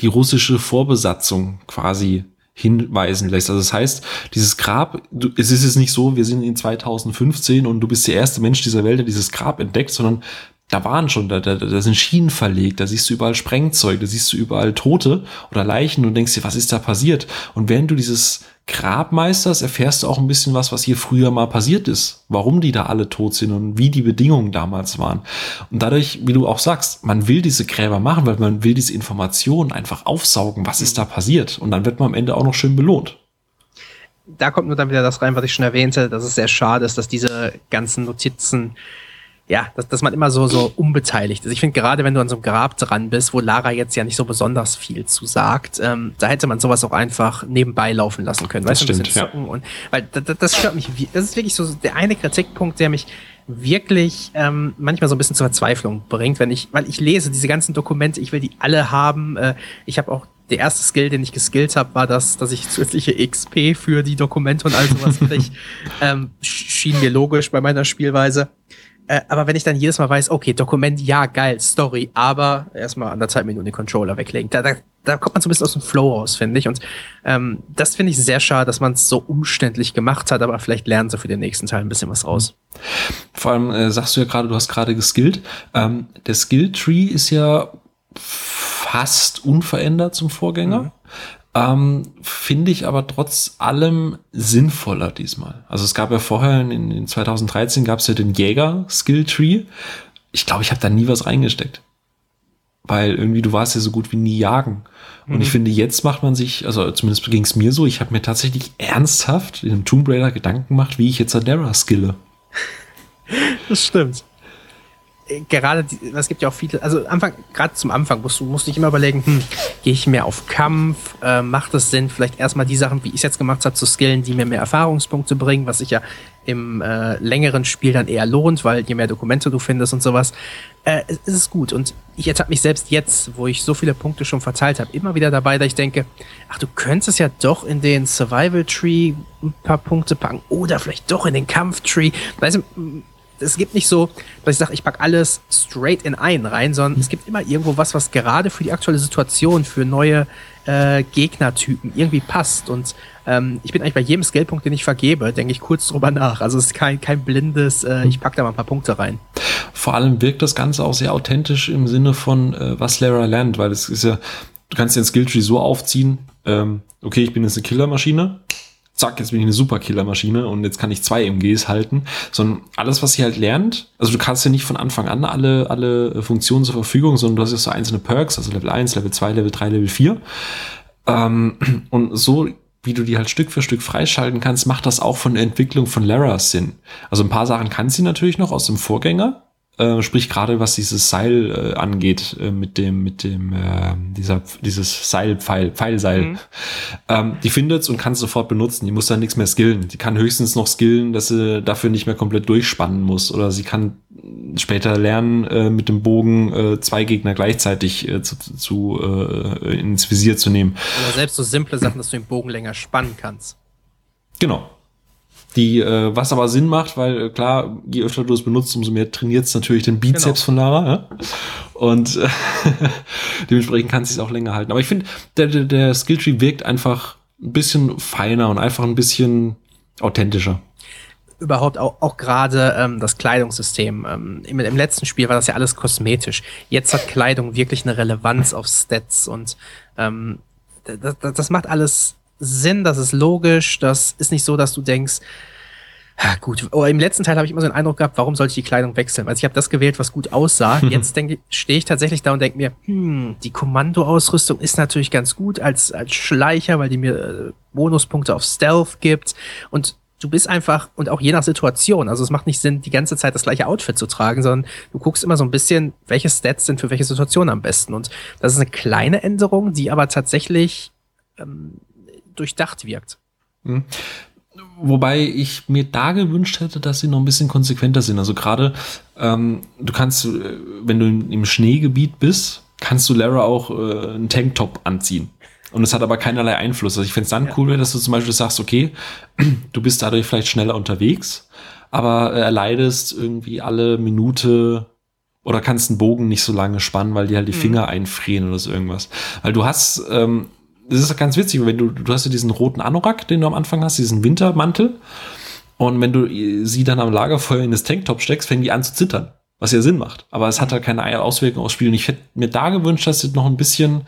die russische Vorbesatzung quasi hinweisen lässt. Also das heißt, dieses Grab, du, es ist jetzt nicht so, wir sind in 2015 und du bist der erste Mensch dieser Welt, der dieses Grab entdeckt, sondern da waren schon, da, da, da sind Schienen verlegt, da siehst du überall Sprengzeug, da siehst du überall Tote oder Leichen und denkst dir, was ist da passiert? Und während du dieses Grab meisterst, erfährst du auch ein bisschen was, was hier früher mal passiert ist, warum die da alle tot sind und wie die Bedingungen damals waren. Und dadurch, wie du auch sagst, man will diese Gräber machen, weil man will diese Informationen einfach aufsaugen, was ist da passiert? Und dann wird man am Ende auch noch schön belohnt da kommt nur dann wieder das rein, was ich schon erwähnte, dass es sehr schade ist, dass diese ganzen Notizen ja, dass, dass man immer so, so unbeteiligt ist. Ich finde, gerade wenn du an so einem Grab dran bist, wo Lara jetzt ja nicht so besonders viel zu sagt, ähm, da hätte man sowas auch einfach nebenbei laufen lassen können. Das weißt stimmt, ja. Und, weil das, das stört mich, das ist wirklich so der eine Kritikpunkt, der mich wirklich ähm, manchmal so ein bisschen zur Verzweiflung bringt, wenn ich, weil ich lese diese ganzen Dokumente, ich will die alle haben. Äh, ich habe auch der erste Skill, den ich geskillt habe, war das, dass ich zusätzliche XP für die Dokumente und all sowas kriege. ähm, schien mir logisch bei meiner Spielweise. Äh, aber wenn ich dann jedes Mal weiß, okay, Dokument, ja, geil, Story, aber erstmal anderthalb Minuten den Controller weglegen. Da, da, da kommt man so ein bisschen aus dem Flow raus, finde ich. Und ähm, das finde ich sehr schade, dass man es so umständlich gemacht hat, aber vielleicht lernen sie für den nächsten Teil ein bisschen was raus. Vor allem äh, sagst du ja gerade, du hast gerade geskillt. Ähm, der Skill-Tree ist ja fast unverändert zum Vorgänger. Mhm. Ähm, Finde ich aber trotz allem sinnvoller diesmal. Also es gab ja vorher, in, in 2013 gab es ja den Jäger-Skill-Tree. Ich glaube, ich habe da nie was reingesteckt. Weil irgendwie du warst ja so gut wie nie jagen. Und mhm. ich finde, jetzt macht man sich, also zumindest ging es mir so, ich habe mir tatsächlich ernsthaft in einem Tomb Raider Gedanken gemacht, wie ich jetzt Adara skille. Das stimmt. Gerade, es gibt ja auch viele, also Anfang, gerade zum Anfang musst du musst dich immer überlegen, hm, gehe ich mehr auf Kampf, äh, macht es Sinn, vielleicht erstmal die Sachen, wie ich es jetzt gemacht habe, zu skillen, die mir mehr Erfahrungspunkte bringen, was sich ja im äh, längeren Spiel dann eher lohnt, weil je mehr Dokumente du findest und sowas, äh, es, es ist gut. Und ich habe mich selbst jetzt, wo ich so viele Punkte schon verteilt habe, immer wieder dabei, dass ich denke, ach, du könntest ja doch in den Survival Tree ein paar Punkte packen oder vielleicht doch in den Kampf Tree. Weißt du, es gibt nicht so, dass ich sage, ich packe alles straight in einen rein, sondern es gibt immer irgendwo was, was gerade für die aktuelle Situation, für neue äh, Gegnertypen irgendwie passt. Und ähm, ich bin eigentlich bei jedem Skillpunkt, den ich vergebe, denke ich kurz drüber nach. Also es ist kein, kein blindes, äh, ich packe da mal ein paar Punkte rein. Vor allem wirkt das Ganze auch sehr authentisch im Sinne von, äh, was Lara lernt, weil es ist ja, du kannst den Skilltree so aufziehen, ähm, okay, ich bin jetzt eine Killermaschine, zack, jetzt bin ich eine Superkillermaschine und jetzt kann ich zwei MGs halten, sondern alles, was sie halt lernt, also du kannst ja nicht von Anfang an alle, alle Funktionen zur Verfügung, sondern du hast ja so einzelne Perks, also Level 1, Level 2, Level 3, Level 4. Ähm, und so wie du die halt Stück für Stück freischalten kannst, macht das auch von der Entwicklung von Lara Sinn. Also ein paar Sachen kann sie natürlich noch aus dem Vorgänger, äh, sprich gerade was dieses Seil äh, angeht, äh, mit dem, mit dem, äh, dieser, dieses Seilpfeil, Pfeilseil. Mhm. Ähm, die findet's und kann es sofort benutzen. Die muss dann nichts mehr skillen. Die kann höchstens noch skillen, dass sie dafür nicht mehr komplett durchspannen muss. Oder sie kann später lernen, äh, mit dem Bogen äh, zwei Gegner gleichzeitig äh, zu, zu äh, ins Visier zu nehmen. Oder selbst so simple Sachen, dass du den Bogen länger spannen kannst. Genau. Die, äh, was aber Sinn macht, weil äh, klar, je öfter du es benutzt, umso mehr trainiert es natürlich den Bizeps genau. von Lara. Ja? Und äh, dementsprechend kann es sich auch länger halten. Aber ich finde, der, der, der Skilltree wirkt einfach ein bisschen feiner und einfach ein bisschen authentischer überhaupt auch, auch gerade ähm, das Kleidungssystem. Ähm, im, Im letzten Spiel war das ja alles kosmetisch. Jetzt hat Kleidung wirklich eine Relevanz auf Stats und ähm, das, das macht alles Sinn, das ist logisch, das ist nicht so, dass du denkst, ja, gut, oh, im letzten Teil habe ich immer so den Eindruck gehabt, warum sollte ich die Kleidung wechseln? Also ich habe das gewählt, was gut aussah. Jetzt denke stehe ich tatsächlich da und denke mir, hm, die Kommandoausrüstung ist natürlich ganz gut als, als Schleicher, weil die mir äh, Bonuspunkte auf Stealth gibt. Und du bist einfach, und auch je nach Situation, also es macht nicht Sinn, die ganze Zeit das gleiche Outfit zu tragen, sondern du guckst immer so ein bisschen, welche Stats sind für welche Situation am besten. Und das ist eine kleine Änderung, die aber tatsächlich ähm, durchdacht wirkt. Mhm. Wobei ich mir da gewünscht hätte, dass sie noch ein bisschen konsequenter sind. Also gerade, ähm, du kannst, äh, wenn du im Schneegebiet bist, kannst du Lara auch äh, einen Tanktop anziehen. Und es hat aber keinerlei Einfluss. Also ich fände es dann ja. cool, dass du zum Beispiel sagst, okay, du bist dadurch vielleicht schneller unterwegs, aber äh, erleidest irgendwie alle Minute oder kannst einen Bogen nicht so lange spannen, weil die halt die mhm. Finger einfrieren oder so irgendwas. Weil du hast ähm, das ist ganz witzig, wenn du, du hast ja diesen roten Anorak, den du am Anfang hast, diesen Wintermantel. Und wenn du sie dann am Lagerfeuer in das Tanktop steckst, fängt die an zu zittern. Was ja Sinn macht. Aber es hat halt keine Auswirkungen aufs Spiel. Und ich hätte mir da gewünscht, dass sie noch ein bisschen,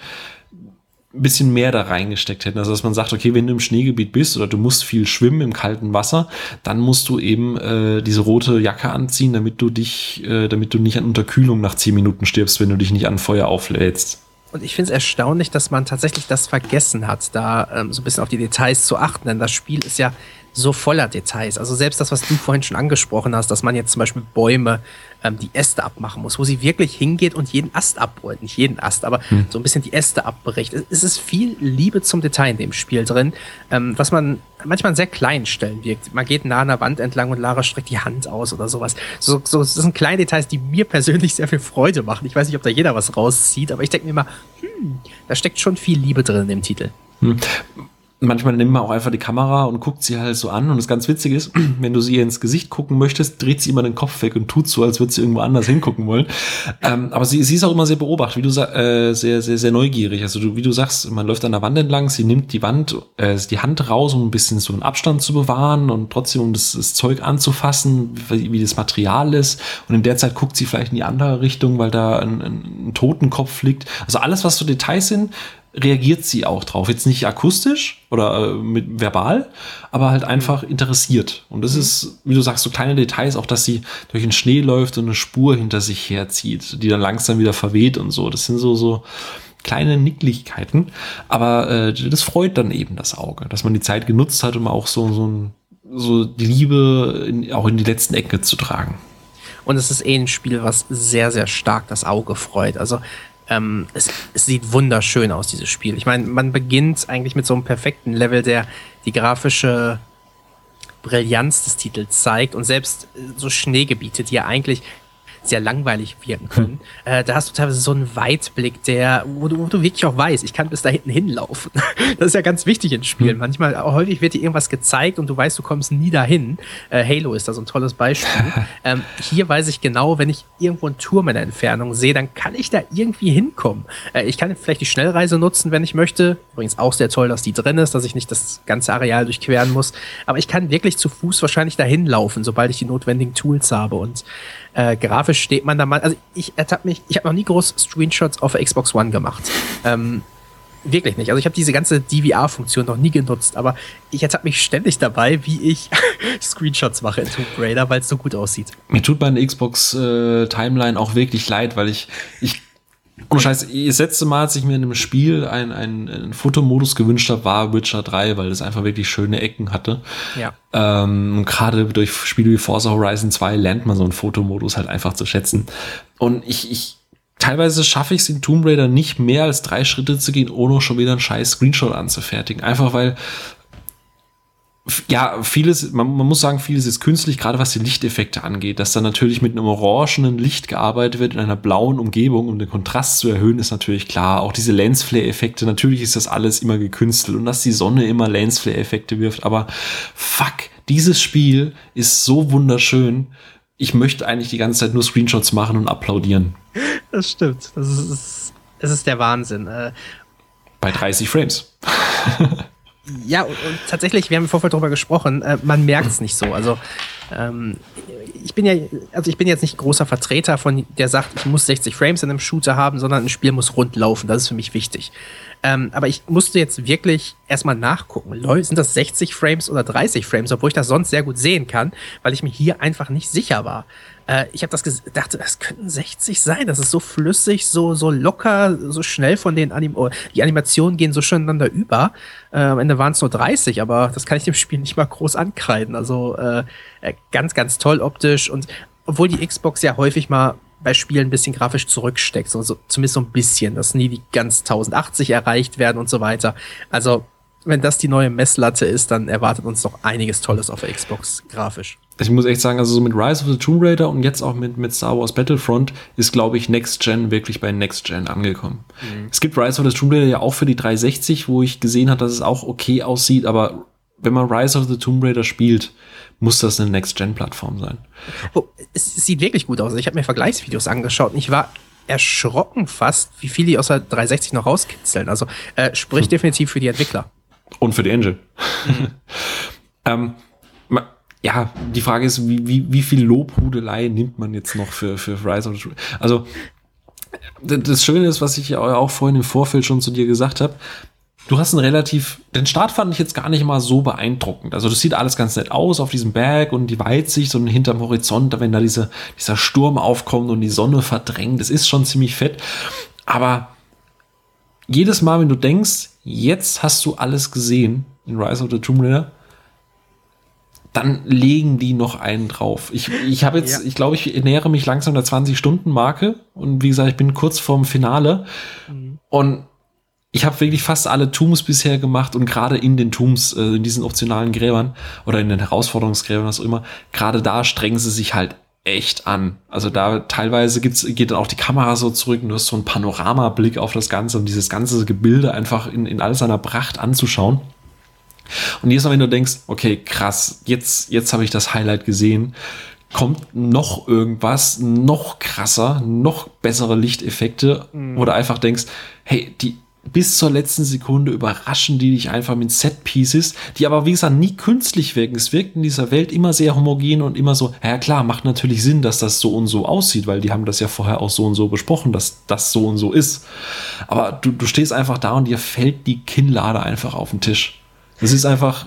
ein bisschen mehr da reingesteckt hätten. Also, dass man sagt, okay, wenn du im Schneegebiet bist oder du musst viel schwimmen im kalten Wasser, dann musst du eben äh, diese rote Jacke anziehen, damit du dich, äh, damit du nicht an Unterkühlung nach zehn Minuten stirbst, wenn du dich nicht an Feuer auflädst. Und ich finde es erstaunlich, dass man tatsächlich das vergessen hat, da ähm, so ein bisschen auf die Details zu achten. Denn das Spiel ist ja so voller Details. Also selbst das, was du vorhin schon angesprochen hast, dass man jetzt zum Beispiel Bäume ähm, die Äste abmachen muss, wo sie wirklich hingeht und jeden Ast abbrüllt. Nicht jeden Ast, aber hm. so ein bisschen die Äste abbricht. Es ist viel Liebe zum Detail in dem Spiel drin, ähm, was man manchmal an sehr kleinen Stellen wirkt. Man geht nah an der Wand entlang und Lara streckt die Hand aus oder sowas. So, so, das sind kleine Details, die mir persönlich sehr viel Freude machen. Ich weiß nicht, ob da jeder was rauszieht, aber ich denke mir immer, hm, da steckt schon viel Liebe drin in dem Titel. Hm manchmal nimmt man auch einfach die Kamera und guckt sie halt so an. Und das ganz Witzige ist, wenn du sie ins Gesicht gucken möchtest, dreht sie immer den Kopf weg und tut so, als würde sie irgendwo anders hingucken wollen. Ähm, aber sie, sie ist auch immer sehr beobachtet, wie du äh, sehr, sehr, sehr neugierig. Also du, wie du sagst, man läuft an der Wand entlang, sie nimmt die Wand, äh, die Hand raus, um ein bisschen so einen Abstand zu bewahren und trotzdem um das, das Zeug anzufassen, wie, wie, das Material ist. Und in der Zeit guckt sie vielleicht in die andere Richtung, weil da ein, ein Totenkopf liegt. Also alles, was so Details sind, reagiert sie auch drauf. Jetzt nicht akustisch oder äh, mit verbal, aber halt einfach interessiert. Und das mhm. ist, wie du sagst, so kleine Details, auch dass sie durch den Schnee läuft und eine Spur hinter sich herzieht, die dann langsam wieder verweht und so. Das sind so, so kleine Nicklichkeiten. Aber äh, das freut dann eben das Auge, dass man die Zeit genutzt hat, um auch so, so, ein, so die Liebe in, auch in die letzten Ecke zu tragen. und es ist eh ein Spiel, was sehr, sehr stark das Auge freut. Also ähm, es, es, sieht wunderschön aus, dieses Spiel. Ich meine, man beginnt eigentlich mit so einem perfekten Level, der die grafische Brillanz des Titels zeigt und selbst so Schneegebiete, die ja eigentlich sehr langweilig wirken können. Hm. Äh, da hast du teilweise so einen Weitblick, der, wo du, wo du wirklich auch weißt, ich kann bis da hinten hinlaufen. das ist ja ganz wichtig in Spielen. Hm. Manchmal, häufig wird dir irgendwas gezeigt und du weißt, du kommst nie dahin. Äh, Halo ist da so ein tolles Beispiel. ähm, hier weiß ich genau, wenn ich irgendwo einen Turm in der Entfernung sehe, dann kann ich da irgendwie hinkommen. Äh, ich kann vielleicht die Schnellreise nutzen, wenn ich möchte. Übrigens auch sehr toll, dass die drin ist, dass ich nicht das ganze Areal durchqueren muss. Aber ich kann wirklich zu Fuß wahrscheinlich dahin laufen, sobald ich die notwendigen Tools habe. Und äh, grafisch steht man da mal. Also ich ertappe mich, ich habe noch nie groß Screenshots auf Xbox One gemacht. Ähm, wirklich nicht. Also ich habe diese ganze DVR-Funktion noch nie genutzt, aber ich ertappe mich ständig dabei, wie ich Screenshots mache in Tomb Raider, weil es so gut aussieht. Mir tut meine Xbox äh, Timeline auch wirklich leid, weil ich, ich und Scheiße, das letzte Mal, als ich mir in einem Spiel einen, einen, einen Fotomodus gewünscht habe, war Witcher 3, weil es einfach wirklich schöne Ecken hatte. Ja. Ähm, Gerade durch Spiele wie Forza Horizon 2 lernt man so einen Fotomodus halt einfach zu schätzen. Und ich, ich teilweise schaffe ich es in Tomb Raider nicht mehr als drei Schritte zu gehen, ohne schon wieder einen scheiß Screenshot anzufertigen. Einfach weil ja, vieles, man, man, muss sagen, vieles ist künstlich, gerade was die Lichteffekte angeht. Dass dann natürlich mit einem orangenen Licht gearbeitet wird in einer blauen Umgebung, um den Kontrast zu erhöhen, ist natürlich klar. Auch diese Lensflare-Effekte, natürlich ist das alles immer gekünstelt und dass die Sonne immer Lensflare-Effekte wirft. Aber fuck, dieses Spiel ist so wunderschön. Ich möchte eigentlich die ganze Zeit nur Screenshots machen und applaudieren. Das stimmt. Das ist, das ist der Wahnsinn. Äh, Bei 30 Frames. Ja, und, tatsächlich, wir haben im Vorfeld darüber gesprochen, äh, man merkt es nicht so. Also ähm, ich bin ja, also ich bin jetzt nicht großer Vertreter von, der sagt, ich muss 60 Frames in einem Shooter haben, sondern ein Spiel muss rund laufen. Das ist für mich wichtig. Ähm, aber ich musste jetzt wirklich erstmal nachgucken. Leute, sind das 60 Frames oder 30 Frames, obwohl ich das sonst sehr gut sehen kann, weil ich mir hier einfach nicht sicher war. Äh, ich habe das gedacht, das könnten 60 sein. Das ist so flüssig, so, so locker, so schnell von den Anim oh, die Animationen gehen so schön einander über. Äh, am Ende waren es nur 30, aber das kann ich dem Spiel nicht mal groß ankreiden. Also äh, äh, ganz, ganz toll optisch und obwohl die Xbox ja häufig mal bei Spielen ein bisschen grafisch zurücksteckt, so, so zumindest so ein bisschen, dass nie die ganz 1080 erreicht werden und so weiter. Also wenn das die neue Messlatte ist, dann erwartet uns noch einiges Tolles auf der Xbox grafisch. Ich muss echt sagen, also so mit Rise of the Tomb Raider und jetzt auch mit, mit Star Wars Battlefront ist, glaube ich, Next Gen wirklich bei Next Gen angekommen. Mhm. Es gibt Rise of the Tomb Raider ja auch für die 360, wo ich gesehen habe, dass es auch okay aussieht, aber wenn man Rise of the Tomb Raider spielt, muss das eine Next-Gen-Plattform sein. Oh, es, es, sieht wirklich gut aus. Ich habe mir Vergleichsvideos angeschaut und ich war erschrocken fast, wie viel die aus der 360 noch rauskitzeln. Also äh, sprich hm. definitiv für die Entwickler. Und für die Engine. Mhm. ähm, ja, die Frage ist, wie, wie, wie viel Lobhudelei nimmt man jetzt noch für, für Rise of the Also, das Schöne ist, was ich auch vorhin im Vorfeld schon zu dir gesagt habe, du hast einen relativ, den Start fand ich jetzt gar nicht mal so beeindruckend. Also das sieht alles ganz nett aus auf diesem Berg und die Weitsicht und hinterm Horizont, wenn da diese, dieser Sturm aufkommt und die Sonne verdrängt, das ist schon ziemlich fett. Aber jedes Mal, wenn du denkst, jetzt hast du alles gesehen in Rise of the Tomb Raider, dann legen die noch einen drauf. Ich, ich habe jetzt, ja. ich glaube, ich nähere mich langsam der 20-Stunden-Marke und wie gesagt, ich bin kurz vorm Finale mhm. und ich habe wirklich fast alle Tombs bisher gemacht und gerade in den Tombs, äh, in diesen optionalen Gräbern oder in den Herausforderungsgräbern, was auch immer, gerade da strengen sie sich halt echt an. Also da teilweise gibt's, geht dann auch die Kamera so zurück und du hast so einen Panoramablick auf das Ganze und dieses ganze Gebilde einfach in, in all seiner Pracht anzuschauen. Und jedes Mal, wenn du denkst, okay, krass, jetzt, jetzt habe ich das Highlight gesehen, kommt noch irgendwas, noch krasser, noch bessere Lichteffekte, mhm. wo du einfach denkst, hey, die, bis zur letzten Sekunde überraschen die dich einfach mit Set-Pieces, die aber, wie gesagt, nie künstlich wirken. Es wirkt in dieser Welt immer sehr homogen und immer so, ja klar, macht natürlich Sinn, dass das so und so aussieht, weil die haben das ja vorher auch so und so besprochen, dass das so und so ist. Aber du, du stehst einfach da und dir fällt die Kinnlade einfach auf den Tisch. Das ist einfach,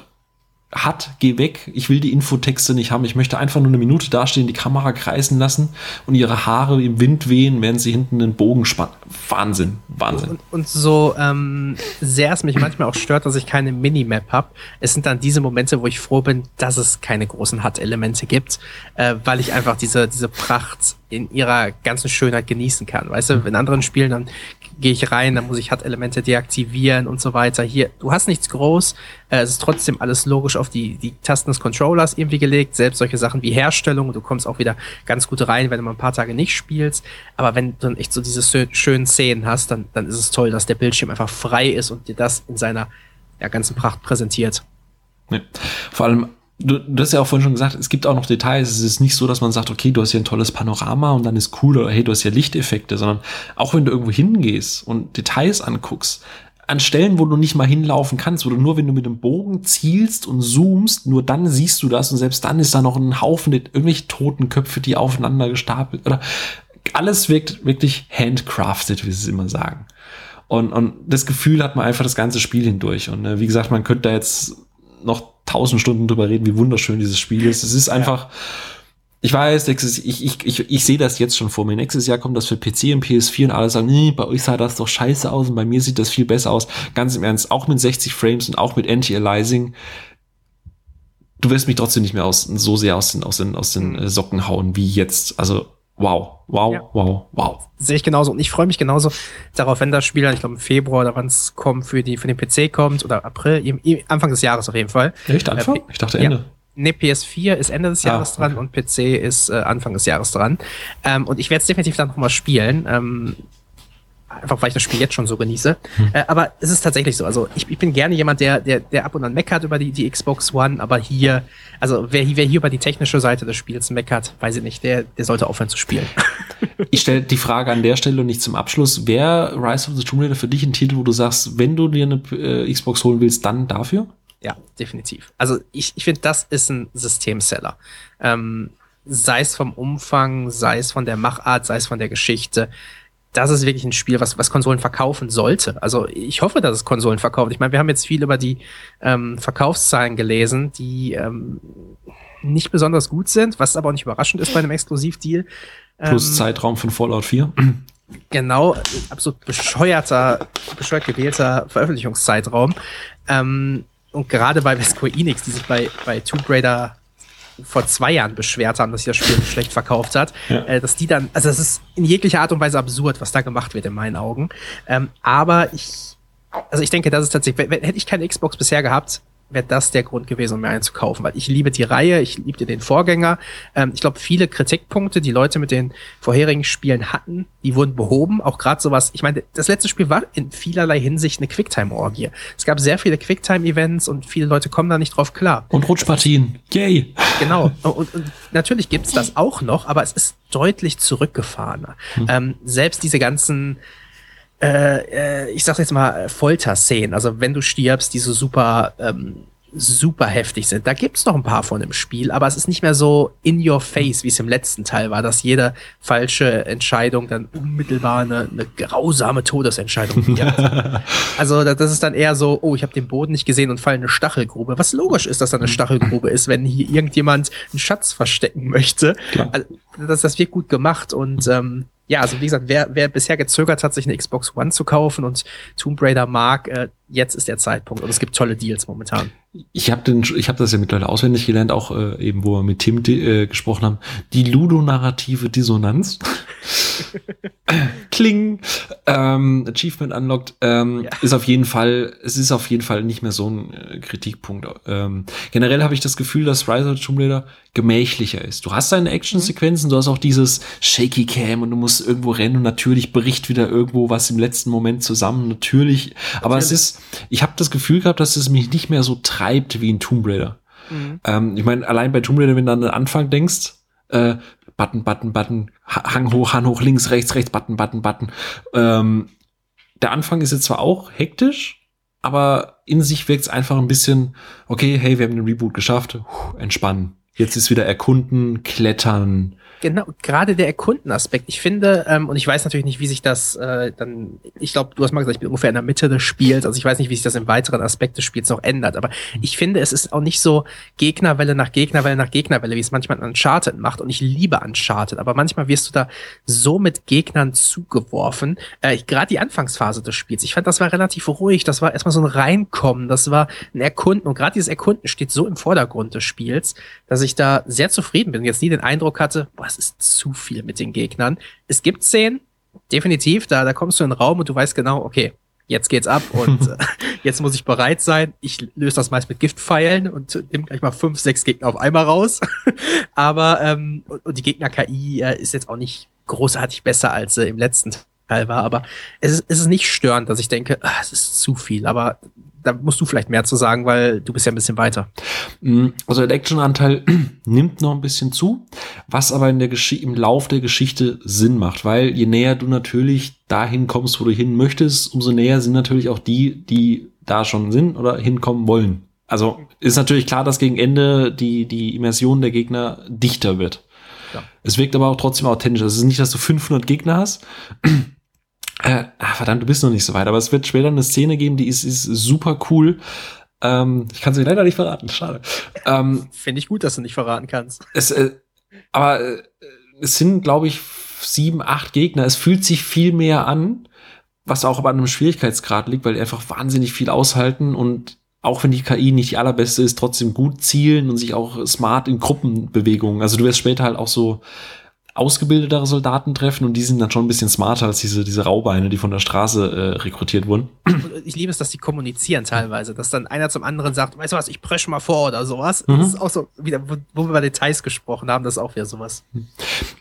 hat, geh weg, ich will die Infotexte nicht haben, ich möchte einfach nur eine Minute dastehen, die Kamera kreisen lassen und ihre Haare im Wind wehen, während sie hinten den Bogen spannen. Wahnsinn, Wahnsinn. Und, und so ähm, sehr es mich manchmal auch stört, dass ich keine Minimap habe, es sind dann diese Momente, wo ich froh bin, dass es keine großen HUD-Elemente gibt, äh, weil ich einfach diese, diese Pracht in ihrer ganzen Schönheit genießen kann. Weißt du, in anderen Spielen, dann gehe ich rein, dann muss ich HUD-Elemente deaktivieren und so weiter. Hier, du hast nichts groß, äh, es ist trotzdem alles logisch auf die, die Tasten des Controllers irgendwie gelegt, selbst solche Sachen wie Herstellung, du kommst auch wieder ganz gut rein, wenn du mal ein paar Tage nicht spielst. Aber wenn du dann echt so diese schönen Szenen hast, dann, dann ist es toll, dass der Bildschirm einfach frei ist und dir das in seiner ja, ganzen Pracht präsentiert. Ja. Vor allem du, du hast ja auch vorhin schon gesagt, es gibt auch noch Details. Es ist nicht so, dass man sagt, okay, du hast hier ein tolles Panorama und dann ist cool oder hey, du hast hier Lichteffekte, sondern auch wenn du irgendwo hingehst und Details anguckst, an Stellen, wo du nicht mal hinlaufen kannst, wo du nur, wenn du mit dem Bogen zielst und zoomst, nur dann siehst du das und selbst dann ist da noch ein Haufen irgendwelche toten Köpfe, die aufeinander gestapelt oder alles wirkt wirklich handcrafted, wie sie es immer sagen. Und, und das Gefühl hat man einfach das ganze Spiel hindurch. Und äh, wie gesagt, man könnte da jetzt noch tausend Stunden drüber reden, wie wunderschön dieses Spiel ist. Es ist einfach, ja. ich weiß, ich, ich, ich, ich sehe das jetzt schon vor mir. Nächstes Jahr kommt das für PC und PS4 und alle sagen, nee, bei euch sah das doch scheiße aus und bei mir sieht das viel besser aus. Ganz im Ernst, auch mit 60 Frames und auch mit Anti-Aliasing. Du wirst mich trotzdem nicht mehr aus, so sehr aus den, aus den, aus den mhm. Socken hauen wie jetzt. Also wow, wow, ja. wow, wow. Sehe ich genauso. Und ich freue mich genauso darauf, wenn das Spiel, ich glaube im Februar oder wann es kommt, für, die, für den PC kommt oder April, Anfang des Jahres auf jeden Fall. Echt Anfang? Äh, ich dachte Ende. Ja. Ne, PS4 ist Ende des ah, Jahres ah, okay. dran und PC ist äh, Anfang des Jahres dran. Ähm, und ich werde es definitiv dann nochmal spielen. Ähm, einfach weil ich das Spiel jetzt schon so genieße. Hm. Äh, aber es ist tatsächlich so. Also ich, ich bin gerne jemand, der, der, der ab und an meckert über die, die Xbox One, aber hier, also wer, wer hier über die technische Seite des Spiels meckert, weiß ich nicht, der, der sollte aufhören zu spielen. ich stelle die Frage an der Stelle und nicht zum Abschluss. Wäre Rise of the Tomb Raider für dich ein Titel, wo du sagst, wenn du dir eine äh, Xbox holen willst, dann dafür? Ja, definitiv. Also ich, ich finde, das ist ein Systemseller. Ähm, sei es vom Umfang, sei es von der Machart, sei es von der Geschichte das ist wirklich ein Spiel, was, was Konsolen verkaufen sollte. Also ich hoffe, dass es Konsolen verkauft. Ich meine, wir haben jetzt viel über die ähm, Verkaufszahlen gelesen, die ähm, nicht besonders gut sind, was aber auch nicht überraschend ist bei einem Exklusivdeal. Plus ähm, Zeitraum von Fallout 4. Genau, absolut bescheuerter, bescheuert gewählter Veröffentlichungszeitraum. Ähm, und gerade bei Square Enix, die sich bei, bei Tomb Raider vor zwei Jahren beschwert haben, dass sich das Spiel schlecht verkauft hat, ja. äh, dass die dann, also es ist in jeglicher Art und Weise absurd, was da gemacht wird in meinen Augen. Ähm, aber ich, also ich denke, das ist tatsächlich, wenn, hätte ich keine Xbox bisher gehabt, wäre das der Grund gewesen, um mir einen zu kaufen, weil ich liebe die Reihe, ich liebte den Vorgänger. Ähm, ich glaube, viele Kritikpunkte, die Leute mit den vorherigen Spielen hatten, die wurden behoben. Auch gerade sowas, ich meine, das letzte Spiel war in vielerlei Hinsicht eine Quicktime-Orgie. Es gab sehr viele Quicktime-Events und viele Leute kommen da nicht drauf klar. Und Rutschpartien. Yay! Genau. Und, und natürlich gibt's das auch noch, aber es ist deutlich zurückgefahrener. Hm. Ähm, selbst diese ganzen äh, äh, ich sag jetzt mal, Folterszenen. Also wenn du stirbst, die so super, ähm, super heftig sind. Da gibt's noch ein paar von im Spiel, aber es ist nicht mehr so in your face, wie es im letzten Teil war, dass jede falsche Entscheidung dann unmittelbar eine, eine grausame Todesentscheidung wird. also das ist dann eher so, oh, ich habe den Boden nicht gesehen und fall in eine Stachelgrube. Was logisch ist, dass da eine Stachelgrube ist, wenn hier irgendjemand einen Schatz verstecken möchte. Also, das, das wird gut gemacht und ähm, ja, also wie gesagt, wer, wer bisher gezögert hat, sich eine Xbox One zu kaufen und Tomb Raider mag, äh, jetzt ist der Zeitpunkt und es gibt tolle Deals momentan. Ich habe den, ich habe das ja mittlerweile auswendig gelernt, auch äh, eben, wo wir mit Tim äh, gesprochen haben. Die ludonarrative Dissonanz. Kling. Ähm, Achievement unlocked ähm, ja. ist auf jeden Fall, es ist auf jeden Fall nicht mehr so ein äh, Kritikpunkt. Ähm, generell habe ich das Gefühl, dass Rise of the Tomb Raider gemächlicher ist. Du hast deine Actionsequenzen, du hast auch dieses Shaky Cam und du musst irgendwo rennen und natürlich bricht wieder irgendwo was im letzten Moment zusammen. Natürlich, aber es ist, ich habe das Gefühl gehabt, dass es mich nicht mehr so treibt wie in Tomb Raider. Mhm. Ähm, ich meine, allein bei Tomb Raider, wenn du an den Anfang denkst, äh, Button, Button, Button, Hang hoch, Hang hoch, links, rechts, rechts, Button, Button, Button. Ähm, der Anfang ist jetzt zwar auch hektisch, aber in sich wirkt es einfach ein bisschen, okay, hey, wir haben den Reboot geschafft, entspannen. Jetzt ist wieder Erkunden, Klettern, Genau, gerade der Erkundenaspekt. Ich finde, ähm, und ich weiß natürlich nicht, wie sich das äh, dann, ich glaube, du hast mal gesagt, ich bin ungefähr in der Mitte des Spiels, also ich weiß nicht, wie sich das im weiteren Aspekt des Spiels noch ändert, aber ich finde, es ist auch nicht so Gegnerwelle nach Gegnerwelle nach Gegnerwelle, wie es manchmal an Uncharted macht. Und ich liebe Uncharted, aber manchmal wirst du da so mit Gegnern zugeworfen, äh, gerade die Anfangsphase des Spiels, ich fand, das war relativ ruhig, das war erstmal so ein Reinkommen, das war ein Erkunden. Und gerade dieses Erkunden steht so im Vordergrund des Spiels, dass ich da sehr zufrieden bin und jetzt nie den Eindruck hatte, boah, das ist zu viel mit den Gegnern. Es gibt Szenen, definitiv, da, da kommst du in den Raum und du weißt genau, okay, jetzt geht's ab und äh, jetzt muss ich bereit sein. Ich löse das meist mit Giftpfeilen und nehme gleich mal fünf, sechs Gegner auf einmal raus. Aber ähm, und, und die Gegner-KI äh, ist jetzt auch nicht großartig besser als äh, im letzten Teil war. Aber es ist, es ist nicht störend, dass ich denke, ach, es ist zu viel. Aber da musst du vielleicht mehr zu sagen, weil du bist ja ein bisschen weiter. Mm, also der Action-Anteil nimmt noch ein bisschen zu, was aber in der im Lauf der Geschichte Sinn macht, weil je näher du natürlich dahin kommst, wo du hin möchtest, umso näher sind natürlich auch die, die da schon sind oder hinkommen wollen. Also ist natürlich klar, dass gegen Ende die, die Immersion der Gegner dichter wird. Ja. Es wirkt aber auch trotzdem authentisch. Es ist nicht, dass du 500 Gegner hast, äh, ach, verdammt, du bist noch nicht so weit, aber es wird später eine Szene geben, die ist, ist super cool. Ähm, ich kann sie leider nicht verraten, schade. Ähm, Finde ich gut, dass du nicht verraten kannst. Es, äh, aber äh, es sind, glaube ich, sieben, acht Gegner. Es fühlt sich viel mehr an, was auch an einem Schwierigkeitsgrad liegt, weil die einfach wahnsinnig viel aushalten und auch wenn die KI nicht die allerbeste ist, trotzdem gut zielen und sich auch smart in Gruppenbewegungen. Also du wirst später halt auch so ausgebildetere Soldaten treffen und die sind dann schon ein bisschen smarter als diese, diese Raubeine, die von der Straße äh, rekrutiert wurden. Ich liebe es, dass die kommunizieren teilweise, dass dann einer zum anderen sagt, weißt du was, ich presche mal vor oder sowas. Mhm. Das ist auch so, wieder, wo, wo wir über Details gesprochen haben, das ist auch wieder sowas.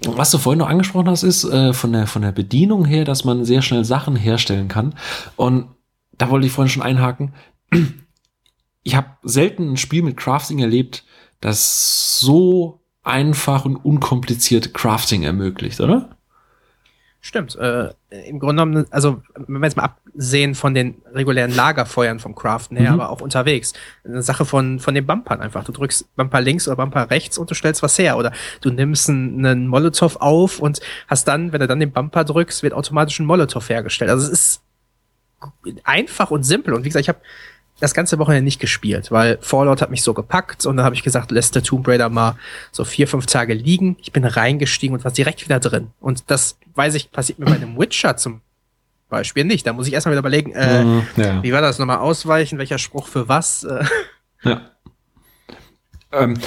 Was du vorhin noch angesprochen hast, ist äh, von, der, von der Bedienung her, dass man sehr schnell Sachen herstellen kann. Und da wollte ich vorhin schon einhaken. Ich habe selten ein Spiel mit Crafting erlebt, das so einfach und unkompliziert Crafting ermöglicht, oder? Stimmt. Äh, Im Grunde genommen, also wenn wir jetzt mal absehen von den regulären Lagerfeuern vom Craften her, mhm. aber auch unterwegs. Eine Sache von, von den Bumpern einfach. Du drückst Bumper links oder Bumper rechts und du stellst was her. Oder du nimmst einen, einen Molotow auf und hast dann, wenn du dann den Bumper drückst, wird automatisch ein Molotow hergestellt. Also es ist einfach und simpel. Und wie gesagt, ich habe das ganze Wochenende nicht gespielt, weil Fallout hat mich so gepackt und dann habe ich gesagt, lässt der Tomb Raider mal so vier, fünf Tage liegen. Ich bin reingestiegen und war direkt wieder drin. Und das, weiß ich, passiert mir bei einem Witcher zum Beispiel nicht. Da muss ich erstmal wieder überlegen, äh, mhm, ja. wie war das nochmal ausweichen, welcher Spruch für was. Äh. Ja. Ähm,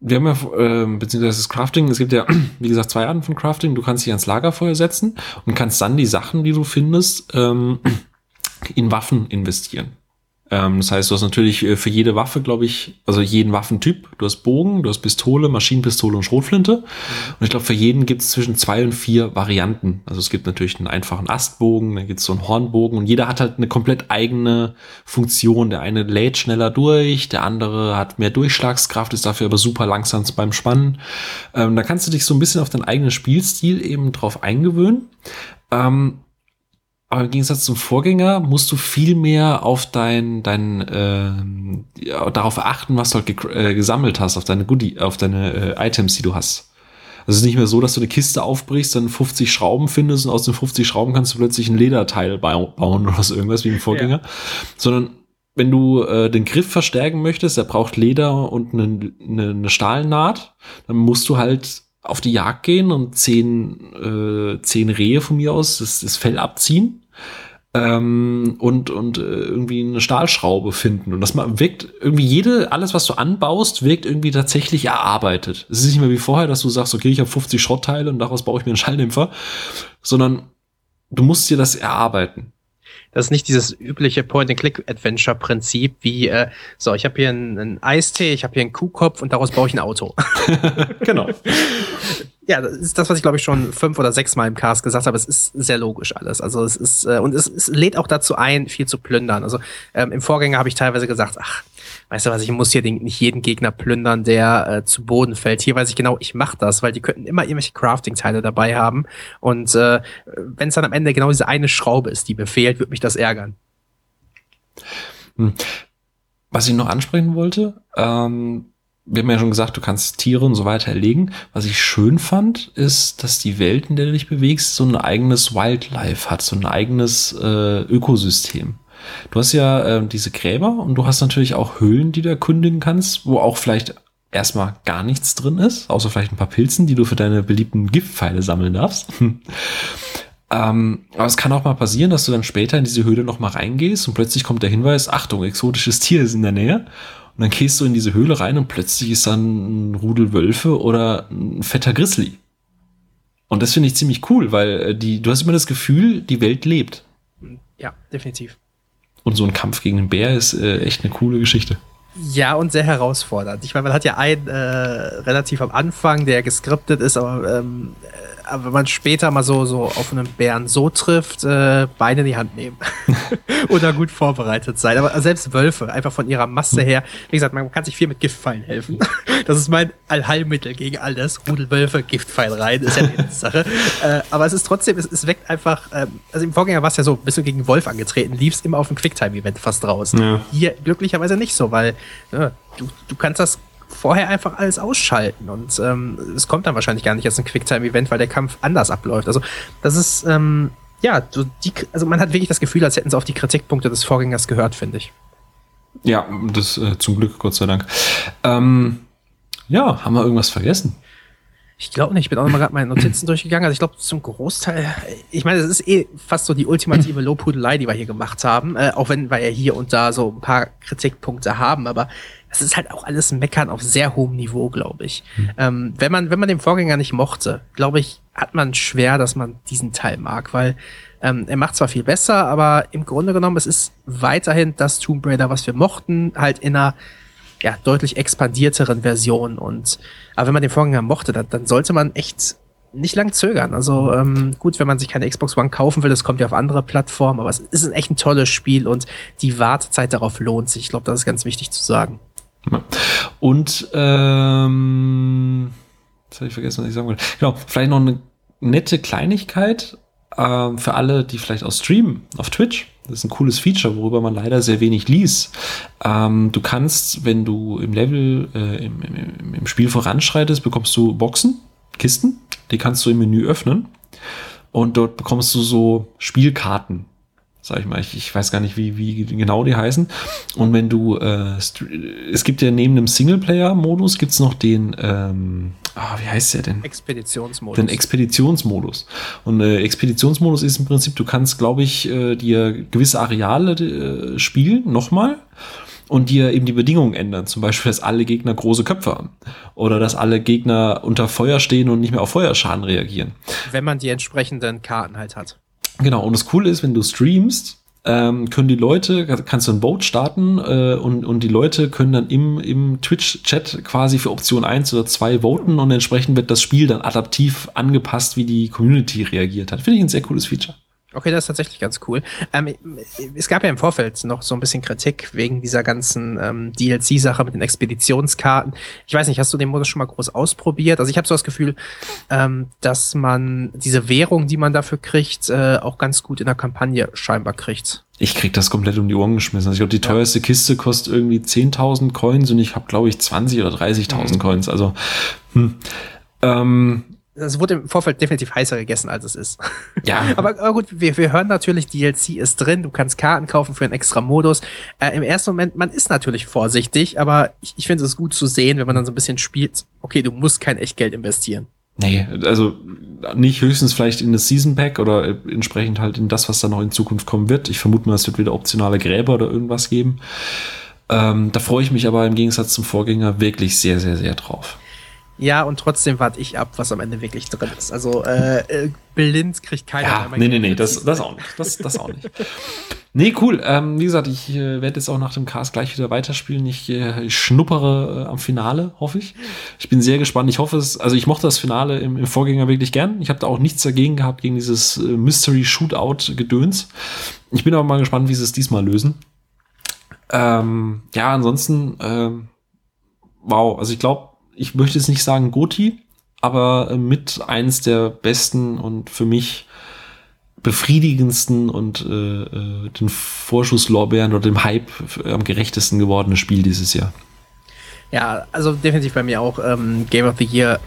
wir haben ja, äh, beziehungsweise das Crafting, es gibt ja, wie gesagt, zwei Arten von Crafting. Du kannst dich ans Lagerfeuer setzen und kannst dann die Sachen, die du findest, ähm, in Waffen investieren. Ähm, das heißt, du hast natürlich äh, für jede Waffe, glaube ich, also jeden Waffentyp, du hast Bogen, du hast Pistole, Maschinenpistole und Schrotflinte. Und ich glaube, für jeden gibt es zwischen zwei und vier Varianten. Also es gibt natürlich einen einfachen Astbogen, dann gibt es so einen Hornbogen und jeder hat halt eine komplett eigene Funktion. Der eine lädt schneller durch, der andere hat mehr Durchschlagskraft, ist dafür aber super langsam beim Spannen. Ähm, da kannst du dich so ein bisschen auf deinen eigenen Spielstil eben drauf eingewöhnen. Ähm, aber im Gegensatz zum Vorgänger musst du viel mehr auf dein, dein äh, ja, darauf achten, was du halt ge äh, gesammelt hast, auf deine Goodie, auf deine äh, Items, die du hast. Also es ist nicht mehr so, dass du eine Kiste aufbrichst, dann 50 Schrauben findest und aus den 50 Schrauben kannst du plötzlich ein Lederteil bauen oder so irgendwas wie im Vorgänger, ja. sondern wenn du äh, den Griff verstärken möchtest, der braucht Leder und eine, eine, eine Stahlnaht, dann musst du halt auf die Jagd gehen und zehn, äh, zehn Rehe von mir aus das, das Fell abziehen ähm, und, und äh, irgendwie eine Stahlschraube finden. Und das wirkt irgendwie jede, alles, was du anbaust, wirkt irgendwie tatsächlich erarbeitet. Es ist nicht mehr wie vorher, dass du sagst, okay, ich habe 50 Schrottteile und daraus baue ich mir einen Schalldämpfer, sondern du musst dir das erarbeiten. Das ist nicht dieses übliche Point-and-Click-Adventure-Prinzip wie, äh, so, ich habe hier einen, einen Eistee, ich habe hier einen Kuhkopf und daraus baue ich ein Auto. genau. Ja, das ist das, was ich glaube ich schon fünf oder sechs Mal im Cast gesagt habe. Es ist sehr logisch alles. Also es ist äh, und es, es lädt auch dazu ein, viel zu plündern. Also ähm, im Vorgänger habe ich teilweise gesagt, ach, weißt du was, ich muss hier den, nicht jeden Gegner plündern, der äh, zu Boden fällt. Hier weiß ich genau, ich mache das, weil die könnten immer irgendwelche Crafting-Teile dabei haben. Und äh, wenn es dann am Ende genau diese eine Schraube ist, die mir fehlt, würde mich das ärgern. Hm. Was ich noch ansprechen wollte, ähm, wir haben ja schon gesagt, du kannst Tiere und so weiter erlegen. Was ich schön fand, ist, dass die Welt, in der du dich bewegst, so ein eigenes Wildlife hat, so ein eigenes äh, Ökosystem. Du hast ja äh, diese Gräber und du hast natürlich auch Höhlen, die du erkundigen kannst, wo auch vielleicht erstmal gar nichts drin ist, außer vielleicht ein paar Pilzen, die du für deine beliebten Giftpfeile sammeln darfst. ähm, aber es kann auch mal passieren, dass du dann später in diese Höhle noch mal reingehst und plötzlich kommt der Hinweis, Achtung, exotisches Tier ist in der Nähe. Und dann gehst du in diese Höhle rein und plötzlich ist dann ein Rudel Wölfe oder ein fetter Grizzly. Und das finde ich ziemlich cool, weil äh, die, du hast immer das Gefühl, die Welt lebt. Ja, definitiv. Und so ein Kampf gegen einen Bär ist äh, echt eine coole Geschichte. Ja, und sehr herausfordernd. Ich meine, man hat ja einen äh, relativ am Anfang, der geskriptet ist, aber ähm, aber wenn man später mal so, so auf einen Bären so trifft, äh, Beine in die Hand nehmen. Oder gut vorbereitet sein. Aber selbst Wölfe, einfach von ihrer Masse her, wie gesagt, man kann sich viel mit Giftpfeilen helfen. Das ist mein Allheilmittel gegen all das. Rudelwölfe, Giftpfeil rein, ist ja die Sache. Äh, aber es ist trotzdem, es, es weckt einfach, ähm, also im Vorgänger war es ja so, bist du gegen Wolf angetreten, liefst immer auf ein Quicktime-Event fast raus. Ja. Hier glücklicherweise nicht so, weil ja, du, du kannst das vorher einfach alles ausschalten. Und ähm, es kommt dann wahrscheinlich gar nicht als ein Quicktime-Event, weil der Kampf anders abläuft. Also das ist, ähm, ja, so die, also man hat wirklich das Gefühl, als hätten sie auf die Kritikpunkte des Vorgängers gehört, finde ich. Ja, das äh, zum Glück, Gott sei Dank. Ähm, ja, haben wir irgendwas vergessen? Ich glaube nicht. Ich bin auch noch mal gerade meine Notizen durchgegangen. Also ich glaube zum Großteil, ich meine, es ist eh fast so die ultimative Lobhudelei, die wir hier gemacht haben. Äh, auch wenn wir ja hier und da so ein paar Kritikpunkte haben. Aber es ist halt auch alles Meckern auf sehr hohem Niveau, glaube ich. Mhm. Ähm, wenn man, wenn man den Vorgänger nicht mochte, glaube ich, hat man schwer, dass man diesen Teil mag, weil ähm, er macht zwar viel besser, aber im Grunde genommen, es ist weiterhin das Tomb Raider, was wir mochten, halt in einer ja, deutlich expandierteren Version. Und aber wenn man den Vorgänger mochte, dann, dann sollte man echt nicht lang zögern. Also ähm, gut, wenn man sich keine Xbox One kaufen will, das kommt ja auf andere Plattformen, aber es ist echt ein tolles Spiel und die Wartezeit darauf lohnt sich. Ich glaube, das ist ganz wichtig zu sagen. Und ähm, jetzt habe ich vergessen, was ich sagen wollte. Genau, vielleicht noch eine nette Kleinigkeit äh, für alle, die vielleicht auch streamen auf Twitch. Das ist ein cooles Feature, worüber man leider sehr wenig liest. Ähm, du kannst, wenn du im Level, äh, im, im, im Spiel voranschreitest, bekommst du Boxen, Kisten, die kannst du im Menü öffnen. Und dort bekommst du so Spielkarten sag ich mal, ich, ich weiß gar nicht, wie, wie genau die heißen. Und wenn du, äh, es gibt ja neben dem Singleplayer-Modus gibt's noch den, ähm, ah, wie heißt der denn? Expeditionsmodus. Den Expeditionsmodus. Und äh, Expeditionsmodus ist im Prinzip, du kannst, glaube ich, äh, dir gewisse Areale äh, spielen, nochmal und dir eben die Bedingungen ändern. Zum Beispiel, dass alle Gegner große Köpfe haben. Oder dass alle Gegner unter Feuer stehen und nicht mehr auf Feuerschaden reagieren. Wenn man die entsprechenden Karten halt hat. Genau, und das Coole ist, wenn du streamst, ähm, können die Leute, kannst du ein Vote starten äh, und, und die Leute können dann im, im Twitch-Chat quasi für Option 1 oder 2 voten und entsprechend wird das Spiel dann adaptiv angepasst, wie die Community reagiert hat. Finde ich ein sehr cooles Feature. Okay, das ist tatsächlich ganz cool. Ähm, es gab ja im Vorfeld noch so ein bisschen Kritik wegen dieser ganzen ähm, DLC-Sache mit den Expeditionskarten. Ich weiß nicht, hast du den Modus schon mal groß ausprobiert? Also ich habe so das Gefühl, ähm, dass man diese Währung, die man dafür kriegt, äh, auch ganz gut in der Kampagne scheinbar kriegt. Ich krieg das komplett um die Ohren geschmissen. Also ich glaube, die teuerste. Kiste kostet irgendwie 10.000 Coins und ich habe, glaube ich, 20 oder 30.000 mhm. Coins. Also, hm. ähm, es wurde im Vorfeld definitiv heißer gegessen, als es ist. Ja. aber, aber, gut, wir, wir hören natürlich, DLC ist drin, du kannst Karten kaufen für einen extra Modus. Äh, Im ersten Moment, man ist natürlich vorsichtig, aber ich, ich finde es gut zu sehen, wenn man dann so ein bisschen spielt, okay, du musst kein Echtgeld investieren. Nee, also nicht höchstens vielleicht in das Season Pack oder entsprechend halt in das, was da noch in Zukunft kommen wird. Ich vermute mal, es wird wieder optionale Gräber oder irgendwas geben. Ähm, da freue ich mich aber im Gegensatz zum Vorgänger wirklich sehr, sehr, sehr drauf. Ja, und trotzdem warte ich ab, was am Ende wirklich drin ist. Also äh, äh blind kriegt keiner ja. Nee, nee, nee, das, das auch nicht. Das, das auch nicht. nee, cool. Ähm, wie gesagt, ich äh, werde jetzt auch nach dem Cast gleich wieder weiterspielen. Ich, äh, ich schnuppere äh, am Finale, hoffe ich. Ich bin sehr gespannt. Ich hoffe es, also ich mochte das Finale im, im Vorgänger wirklich gern. Ich habe da auch nichts dagegen gehabt, gegen dieses äh, Mystery-Shootout-Gedöns. Ich bin aber mal gespannt, wie sie es diesmal lösen. Ähm, ja, ansonsten, ähm, wow, also ich glaube, ich möchte jetzt nicht sagen Goti, aber äh, mit eins der besten und für mich befriedigendsten und äh, äh, den Vorschusslorbeeren oder dem Hype am gerechtesten gewordene Spiel dieses Jahr. Ja, also definitiv bei mir auch ähm, Game of the Year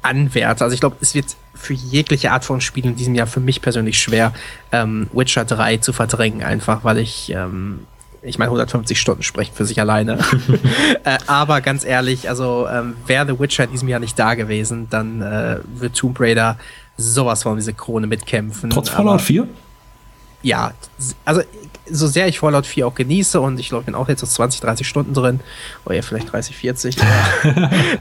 Anwärter. Also ich glaube, es wird für jegliche Art von Spiel in diesem Jahr für mich persönlich schwer, ähm, Witcher 3 zu verdrängen, einfach weil ich, ähm, ich meine, 150 Stunden sprechen für sich alleine. äh, aber ganz ehrlich, also ähm, wäre The Witcher in diesem Jahr nicht da gewesen, dann äh, wird Tomb Raider sowas von diese Krone mitkämpfen. Trotz Fallout 4? Ja, also so sehr ich Fallout 4 auch genieße und ich glaube, ich bin auch jetzt so 20, 30 Stunden drin, oder ja, vielleicht 30, 40, äh,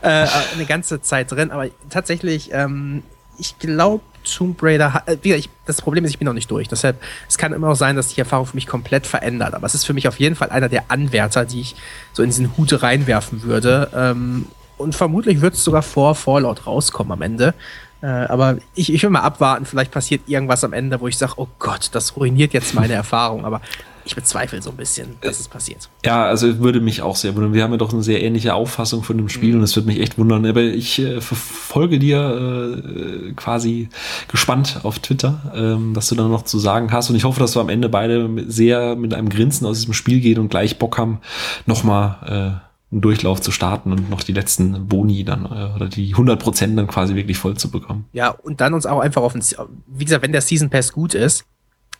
äh, eine ganze Zeit drin, aber tatsächlich, ähm, ich glaube, Tomb Raider, äh, das Problem ist, ich bin noch nicht durch. Deshalb, es kann immer auch sein, dass die Erfahrung für mich komplett verändert. Aber es ist für mich auf jeden Fall einer der Anwärter, die ich so in diesen Hut reinwerfen würde. Ähm, und vermutlich wird es sogar vor Fallout rauskommen am Ende. Äh, aber ich, ich will mal abwarten, vielleicht passiert irgendwas am Ende, wo ich sage, oh Gott, das ruiniert jetzt meine Erfahrung. Aber ich bezweifle so ein bisschen, dass es passiert. Ja, also würde mich auch sehr wundern. Wir haben ja doch eine sehr ähnliche Auffassung von dem Spiel mhm. und es würde mich echt wundern. Aber ich äh, verfolge dir äh, quasi gespannt auf Twitter, ähm, dass du da noch zu sagen hast. Und ich hoffe, dass wir am Ende beide sehr mit einem Grinsen aus diesem Spiel gehen und gleich Bock haben, nochmal äh, einen Durchlauf zu starten und noch die letzten Boni dann äh, oder die 100 Prozent dann quasi wirklich voll zu bekommen. Ja, und dann uns auch einfach auf den, wie gesagt, wenn der Season Pass gut ist,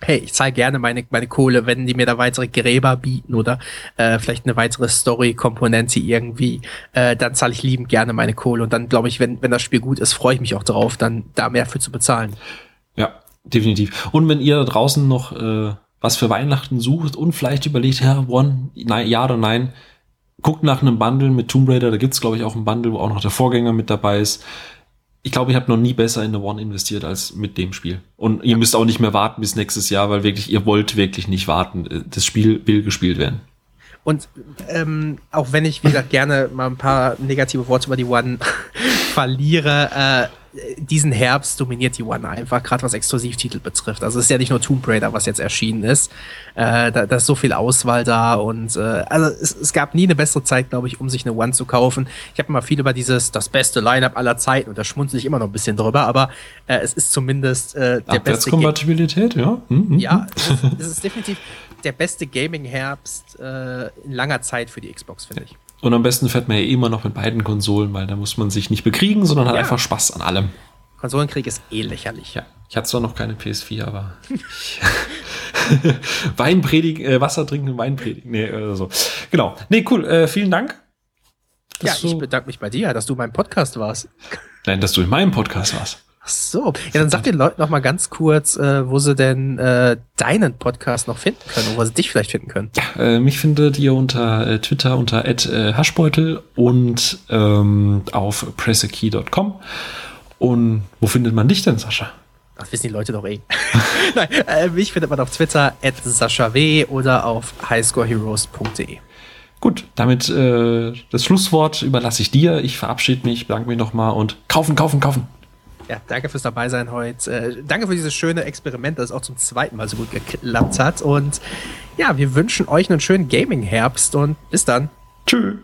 hey, ich zahle gerne meine, meine Kohle, wenn die mir da weitere Gräber bieten oder äh, vielleicht eine weitere Story-Komponente irgendwie, äh, dann zahle ich liebend gerne meine Kohle. Und dann glaube ich, wenn, wenn das Spiel gut ist, freue ich mich auch darauf, dann da mehr für zu bezahlen. Ja, definitiv. Und wenn ihr da draußen noch äh, was für Weihnachten sucht und vielleicht überlegt, ja, One, nein, ja oder nein, guckt nach einem Bundle mit Tomb Raider, da gibt's glaube ich auch ein Bundle, wo auch noch der Vorgänger mit dabei ist. Ich glaube, ich habe noch nie besser in The One investiert als mit dem Spiel. Und ihr müsst auch nicht mehr warten bis nächstes Jahr, weil wirklich, ihr wollt wirklich nicht warten. Das Spiel will gespielt werden. Und ähm, auch wenn ich, wie gesagt, gerne mal ein paar negative Worte über die One verliere, äh, diesen Herbst dominiert die One einfach, gerade was Exklusivtitel betrifft. Also es ist ja nicht nur Tomb Raider, was jetzt erschienen ist. Äh, da, da ist so viel Auswahl da und äh, also es, es gab nie eine bessere Zeit, glaube ich, um sich eine One zu kaufen. Ich habe mal viel über dieses das beste Line-up aller Zeiten und da schmunzel ich immer noch ein bisschen drüber, aber äh, es ist zumindest äh, der beste. Kompatibilität, ja. Mhm, mhm. Ja, es ist, es ist definitiv der beste Gaming-Herbst äh, in langer Zeit für die Xbox, finde ich. Und am besten fährt man ja immer noch mit beiden Konsolen, weil da muss man sich nicht bekriegen, sondern hat ja. einfach Spaß an allem. Konsolenkrieg ist eh lächerlich. Ja. Ich hatte zwar noch keine PS4, aber Wein predigen, äh, Wasser trinken, Wein predigen. Nee, äh, so. Genau. Nee, cool. Äh, vielen Dank. Ja, ich bedanke mich bei dir, dass du in meinem Podcast warst. Nein, dass du in meinem Podcast warst. Ach so. Ja, dann sag den Leuten noch mal ganz kurz, äh, wo sie denn äh, deinen Podcast noch finden können, wo sie dich vielleicht finden können. Ja, äh, mich findet ihr unter äh, Twitter unter äh, @hashbeutel und ähm, auf pressekey.com. Und wo findet man dich denn, Sascha? Das wissen die Leute doch eh. Nein, äh, mich findet man auf Twitter at Sascha W oder auf highscoreheroes.de. Gut, damit äh, das Schlusswort überlasse ich dir. Ich verabschiede mich, bedanke mich nochmal und kaufen, kaufen, kaufen. Ja, danke fürs Dabeisein heute. Äh, danke für dieses schöne Experiment, das auch zum zweiten Mal so gut geklappt hat. Und ja, wir wünschen euch einen schönen Gaming-Herbst und bis dann. Tschüss.